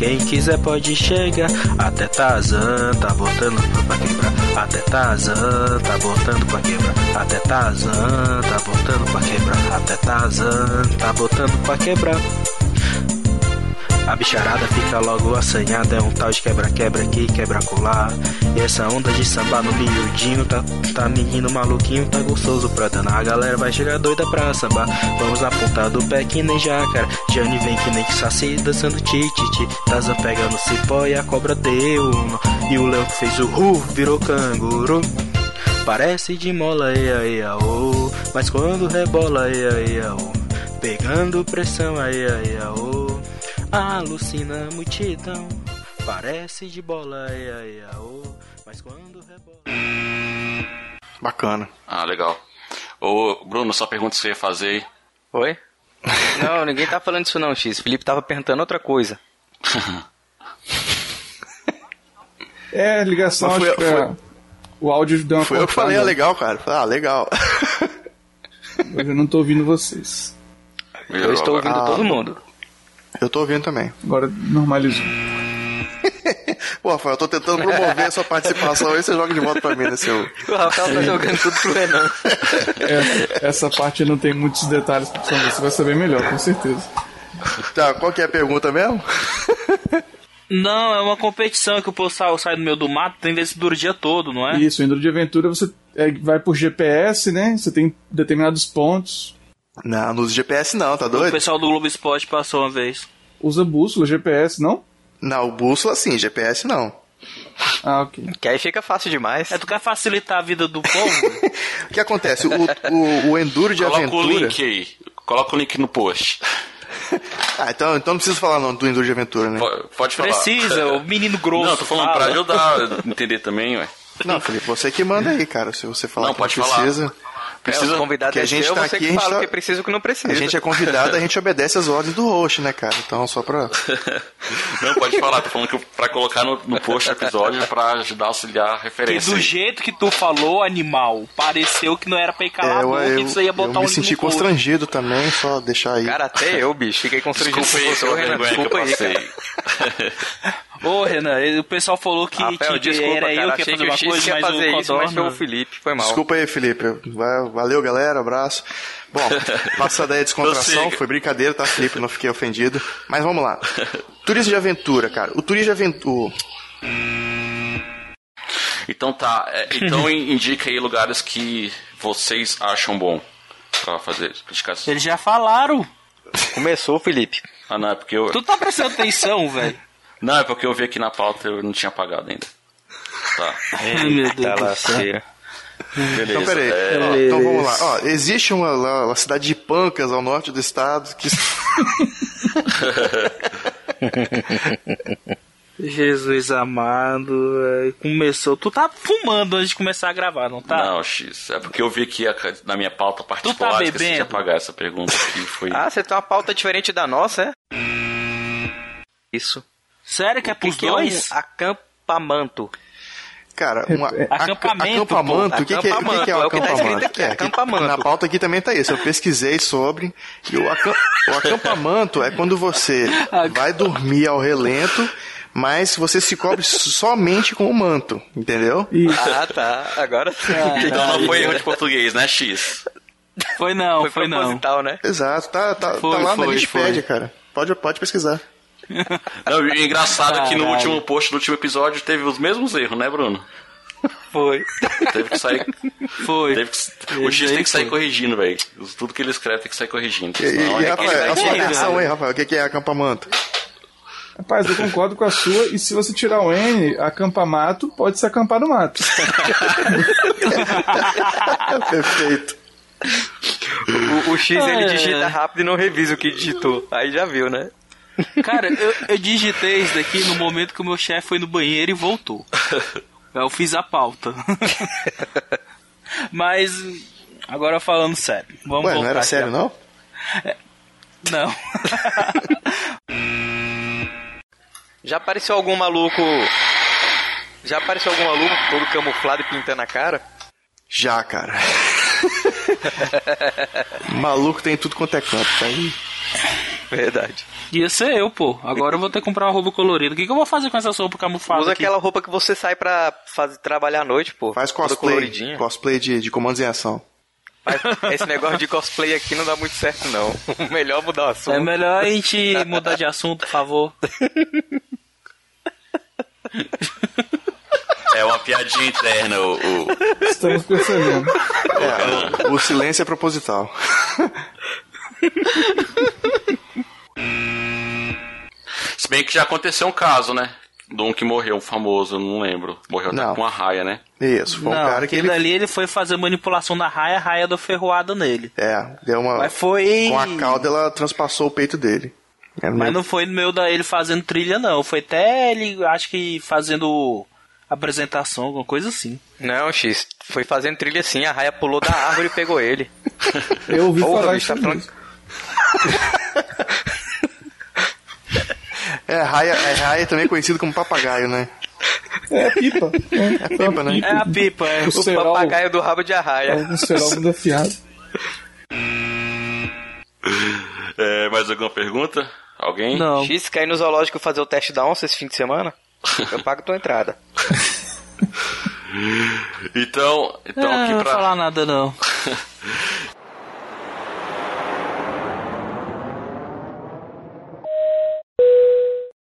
Quem quiser pode chegar. Até Tarzan tá botando pra quebrar. Até Tarzan tá botando pra quebrar. Até Tarzan tá botando pra quebrar. Até Tarzan tá botando pra quebrar. Bicharada fica logo assanhada, é um tal de quebra-quebra aqui, quebra-colar. E essa onda de samba no miudinho, tá, tá menino maluquinho, tá gostoso pra danar. A galera vai chegar doida pra sambar. Vamos na ponta do pé que nem jacara. Jane vem que nem que saci, dançando tititi. Taza pega no cipó e a cobra deu. E o leão que fez o ru, virou canguru. Parece de mola, ia, ia, oh. Mas quando rebola, ia, ia, oh. Pegando pressão, ia, ia, oh. Alucina a multidão. Parece de bola, ia, ia, oh. Mas quando rebola. Bacana. Ah, legal. Ô, Bruno, só pergunta se você ia fazer aí. Oi? Não, ninguém tá falando isso não, X. Felipe tava perguntando outra coisa. É, ligação, foi- acho que foi- é- o áudio deu uma Foi eu que falei, é legal, cara. Ah, legal. Eu não tô ouvindo vocês. Eu estou ouvindo Ah, todo mundo. Eu tô ouvindo também. Agora normalizou. Pô, Rafael, eu tô tentando promover a sua participação aí você joga de volta pra mim, né, seu... O Rafael tá jogando tudo pro Renan. É, essa parte não tem muitos detalhes, você vai saber melhor, com certeza. Tá, qual que é a pergunta mesmo? Não, é uma competição que o povo sai, sai do meio do mato, tem vencedor o dia todo, não é? Isso, indo de aventura você é, vai por GPS, né? Você tem determinados pontos. Não, nos GPS não, tá O doido? pessoal do Globo Esporte passou uma vez. Usa bússola, GPS, não? Não, o bússola sim, GPS não. Ah, ok. Que aí fica fácil demais. É, tu quer facilitar a vida do povo? O que acontece? O, o, o Enduro de Coloca Aventura... o link aí. Coloca o link no post. Ah, então, então não preciso falar não do Enduro de Aventura, né? Po- Pode falar. Precisa, o menino grosso. Não, tô falando pra fala. ajudar a entender também, ué. Não, Felipe, você que manda aí, cara. Se você falar Não, que pode não falar. Precisa... É, convidado que a é gente tá você aqui, que a gente fala tá- o que precisa e o que não precisa. A gente é convidado, a gente obedece as ordens do host, né, cara? Então, só pra... Não, pode falar. Tô falando que pra colocar no, no post do episódio pra ajudar a auxiliar a Que referência. do aí. jeito que tu falou, animal, pareceu que não era pra ir calar a É, boca eu, e você ia eu botar um me senti constrangido também, só deixar aí. Cara, até eu, bicho, fiquei constrangido Desculpa aí que eu Desculpa aí, cara. Ô, Renan, o pessoal falou que Rafael, tinha, que desculpa, era eu cara, que ia fazer uma coisa, ia mas fazer o isso, mas foi o Felipe, foi mal. Desculpa aí, Felipe. Va- Valeu, galera. Abraço. Bom, passa daí a descontração. Foi brincadeira, tá, Felipe? Não fiquei ofendido. Mas vamos lá. Turismo de aventura, cara. O turismo de aventura. Então tá, é, então in- indica aí lugares que vocês acham bom pra fazer indicação. Eles já falaram. Começou, Felipe. Ah, não, é porque eu. Tu tá prestando atenção, velho? Não, é porque eu vi aqui na pauta eu não tinha apagado ainda. Tá. Ai, meu Deus Tá. Beleza. Então, peraí. é, Ó, então vamos lá. Ó, existe uma, lá- uma cidade de Pancas, ao norte do estado, que... Jesus amado, véi, começou. Tu tá fumando antes de começar a gravar, não tá? Não, X. É porque eu vi aqui a- na minha pauta particular, tá esqueci de bebendo? apagar essa pergunta que foi. Ah, você tem uma pauta diferente da nossa, é? Isso. Sério que é O que, pros que é dois? um acampamento? Cara, uma, Acampamento, aca- acampamento. pô. O que, que é, o que, que é o Acampamento, é o que tá escrito acampamento? aqui, É, acampamento. Na pauta aqui também tá isso. Eu pesquisei sobre. E o, acam- o acampamento é quando você vai dormir ao relento, mas você se cobre somente com o manto, entendeu? Ah, tá. Agora sim. Então não foi erro de português, né, X? Foi não, Foi foi, não. né? Exato, tá, tá, Foi, tá lá na foi, Wikipédia, foi. cara. Pode, pode pesquisar. Não, e o engraçado é que no Caralho. último post do último episódio teve os mesmos erros, né, Bruno? Foi. Teve que sair. Foi. teve que- o X tem que sair foi. corrigindo, velho. Tudo que ele escreve tem que sair corrigindo. E, e, senão e, é Rafael, a sua versão aí, Rafael, o que, que é acampamento? Rapaz, eu concordo com a sua, e se você tirar o N, acampamato pode se acampar no mato. Perfeito. O, o X ele É. digita rápido e não revisa o que digitou. Aí já viu, né? Cara, eu, eu digitei isso daqui no momento que o meu chefe foi no banheiro e voltou. Eu fiz a pauta. Mas, agora falando sério. Vamos Ué, não era sério, a- não? Não. Já apareceu algum maluco. Já apareceu algum maluco todo camuflado e pintando a cara? Já, cara. Maluco tem tudo quanto é canto, tá aí. Verdade. Ia ser eu, pô. Agora eu vou ter que comprar uma roupa colorida. O que, que eu vou fazer com essa roupa camuflada Usa aqui? aquela roupa que você sai pra fazer, trabalhar à noite, pô. Faz cosplay. Cosplay de, de comandos em ação. Mas esse negócio de cosplay aqui não dá muito certo, não. Melhor mudar o assunto. É melhor a gente mudar de assunto, por favor. É uma piadinha interna, o. o- Estamos percebendo. É, o, o silêncio é proposital. Se bem que já aconteceu um caso, né? De um que morreu, um famoso, não lembro. Morreu até Não. com uma raia, né? Isso, foi um não, cara que aquele ele. dali ele foi fazer manipulação na raia, a raia deu ferroada nele. É, deu uma. Mas foi. Com a cauda ela transpassou o peito dele. Era Mas meio- não foi no meio da ele fazendo trilha, não. Foi até ele, acho que fazendo apresentação, alguma coisa assim. Não, X. Foi fazendo trilha assim, a raia pulou da árvore e pegou ele. Eu ouvi Porra, falar bicho, isso tá falando- É, raia, é, raia também conhecido como papagaio, né? É pipa. É pipa, né? É a pipa, é. O O cerol, papagaio do rabo de arraia. algum cerol muito afiado. É, mais alguma pergunta? Alguém? Não. X, quer ir no zoológico fazer o teste da onça esse fim de semana? Eu pago tua entrada. Então, então Ah, aqui não vou pra. falar nada, não.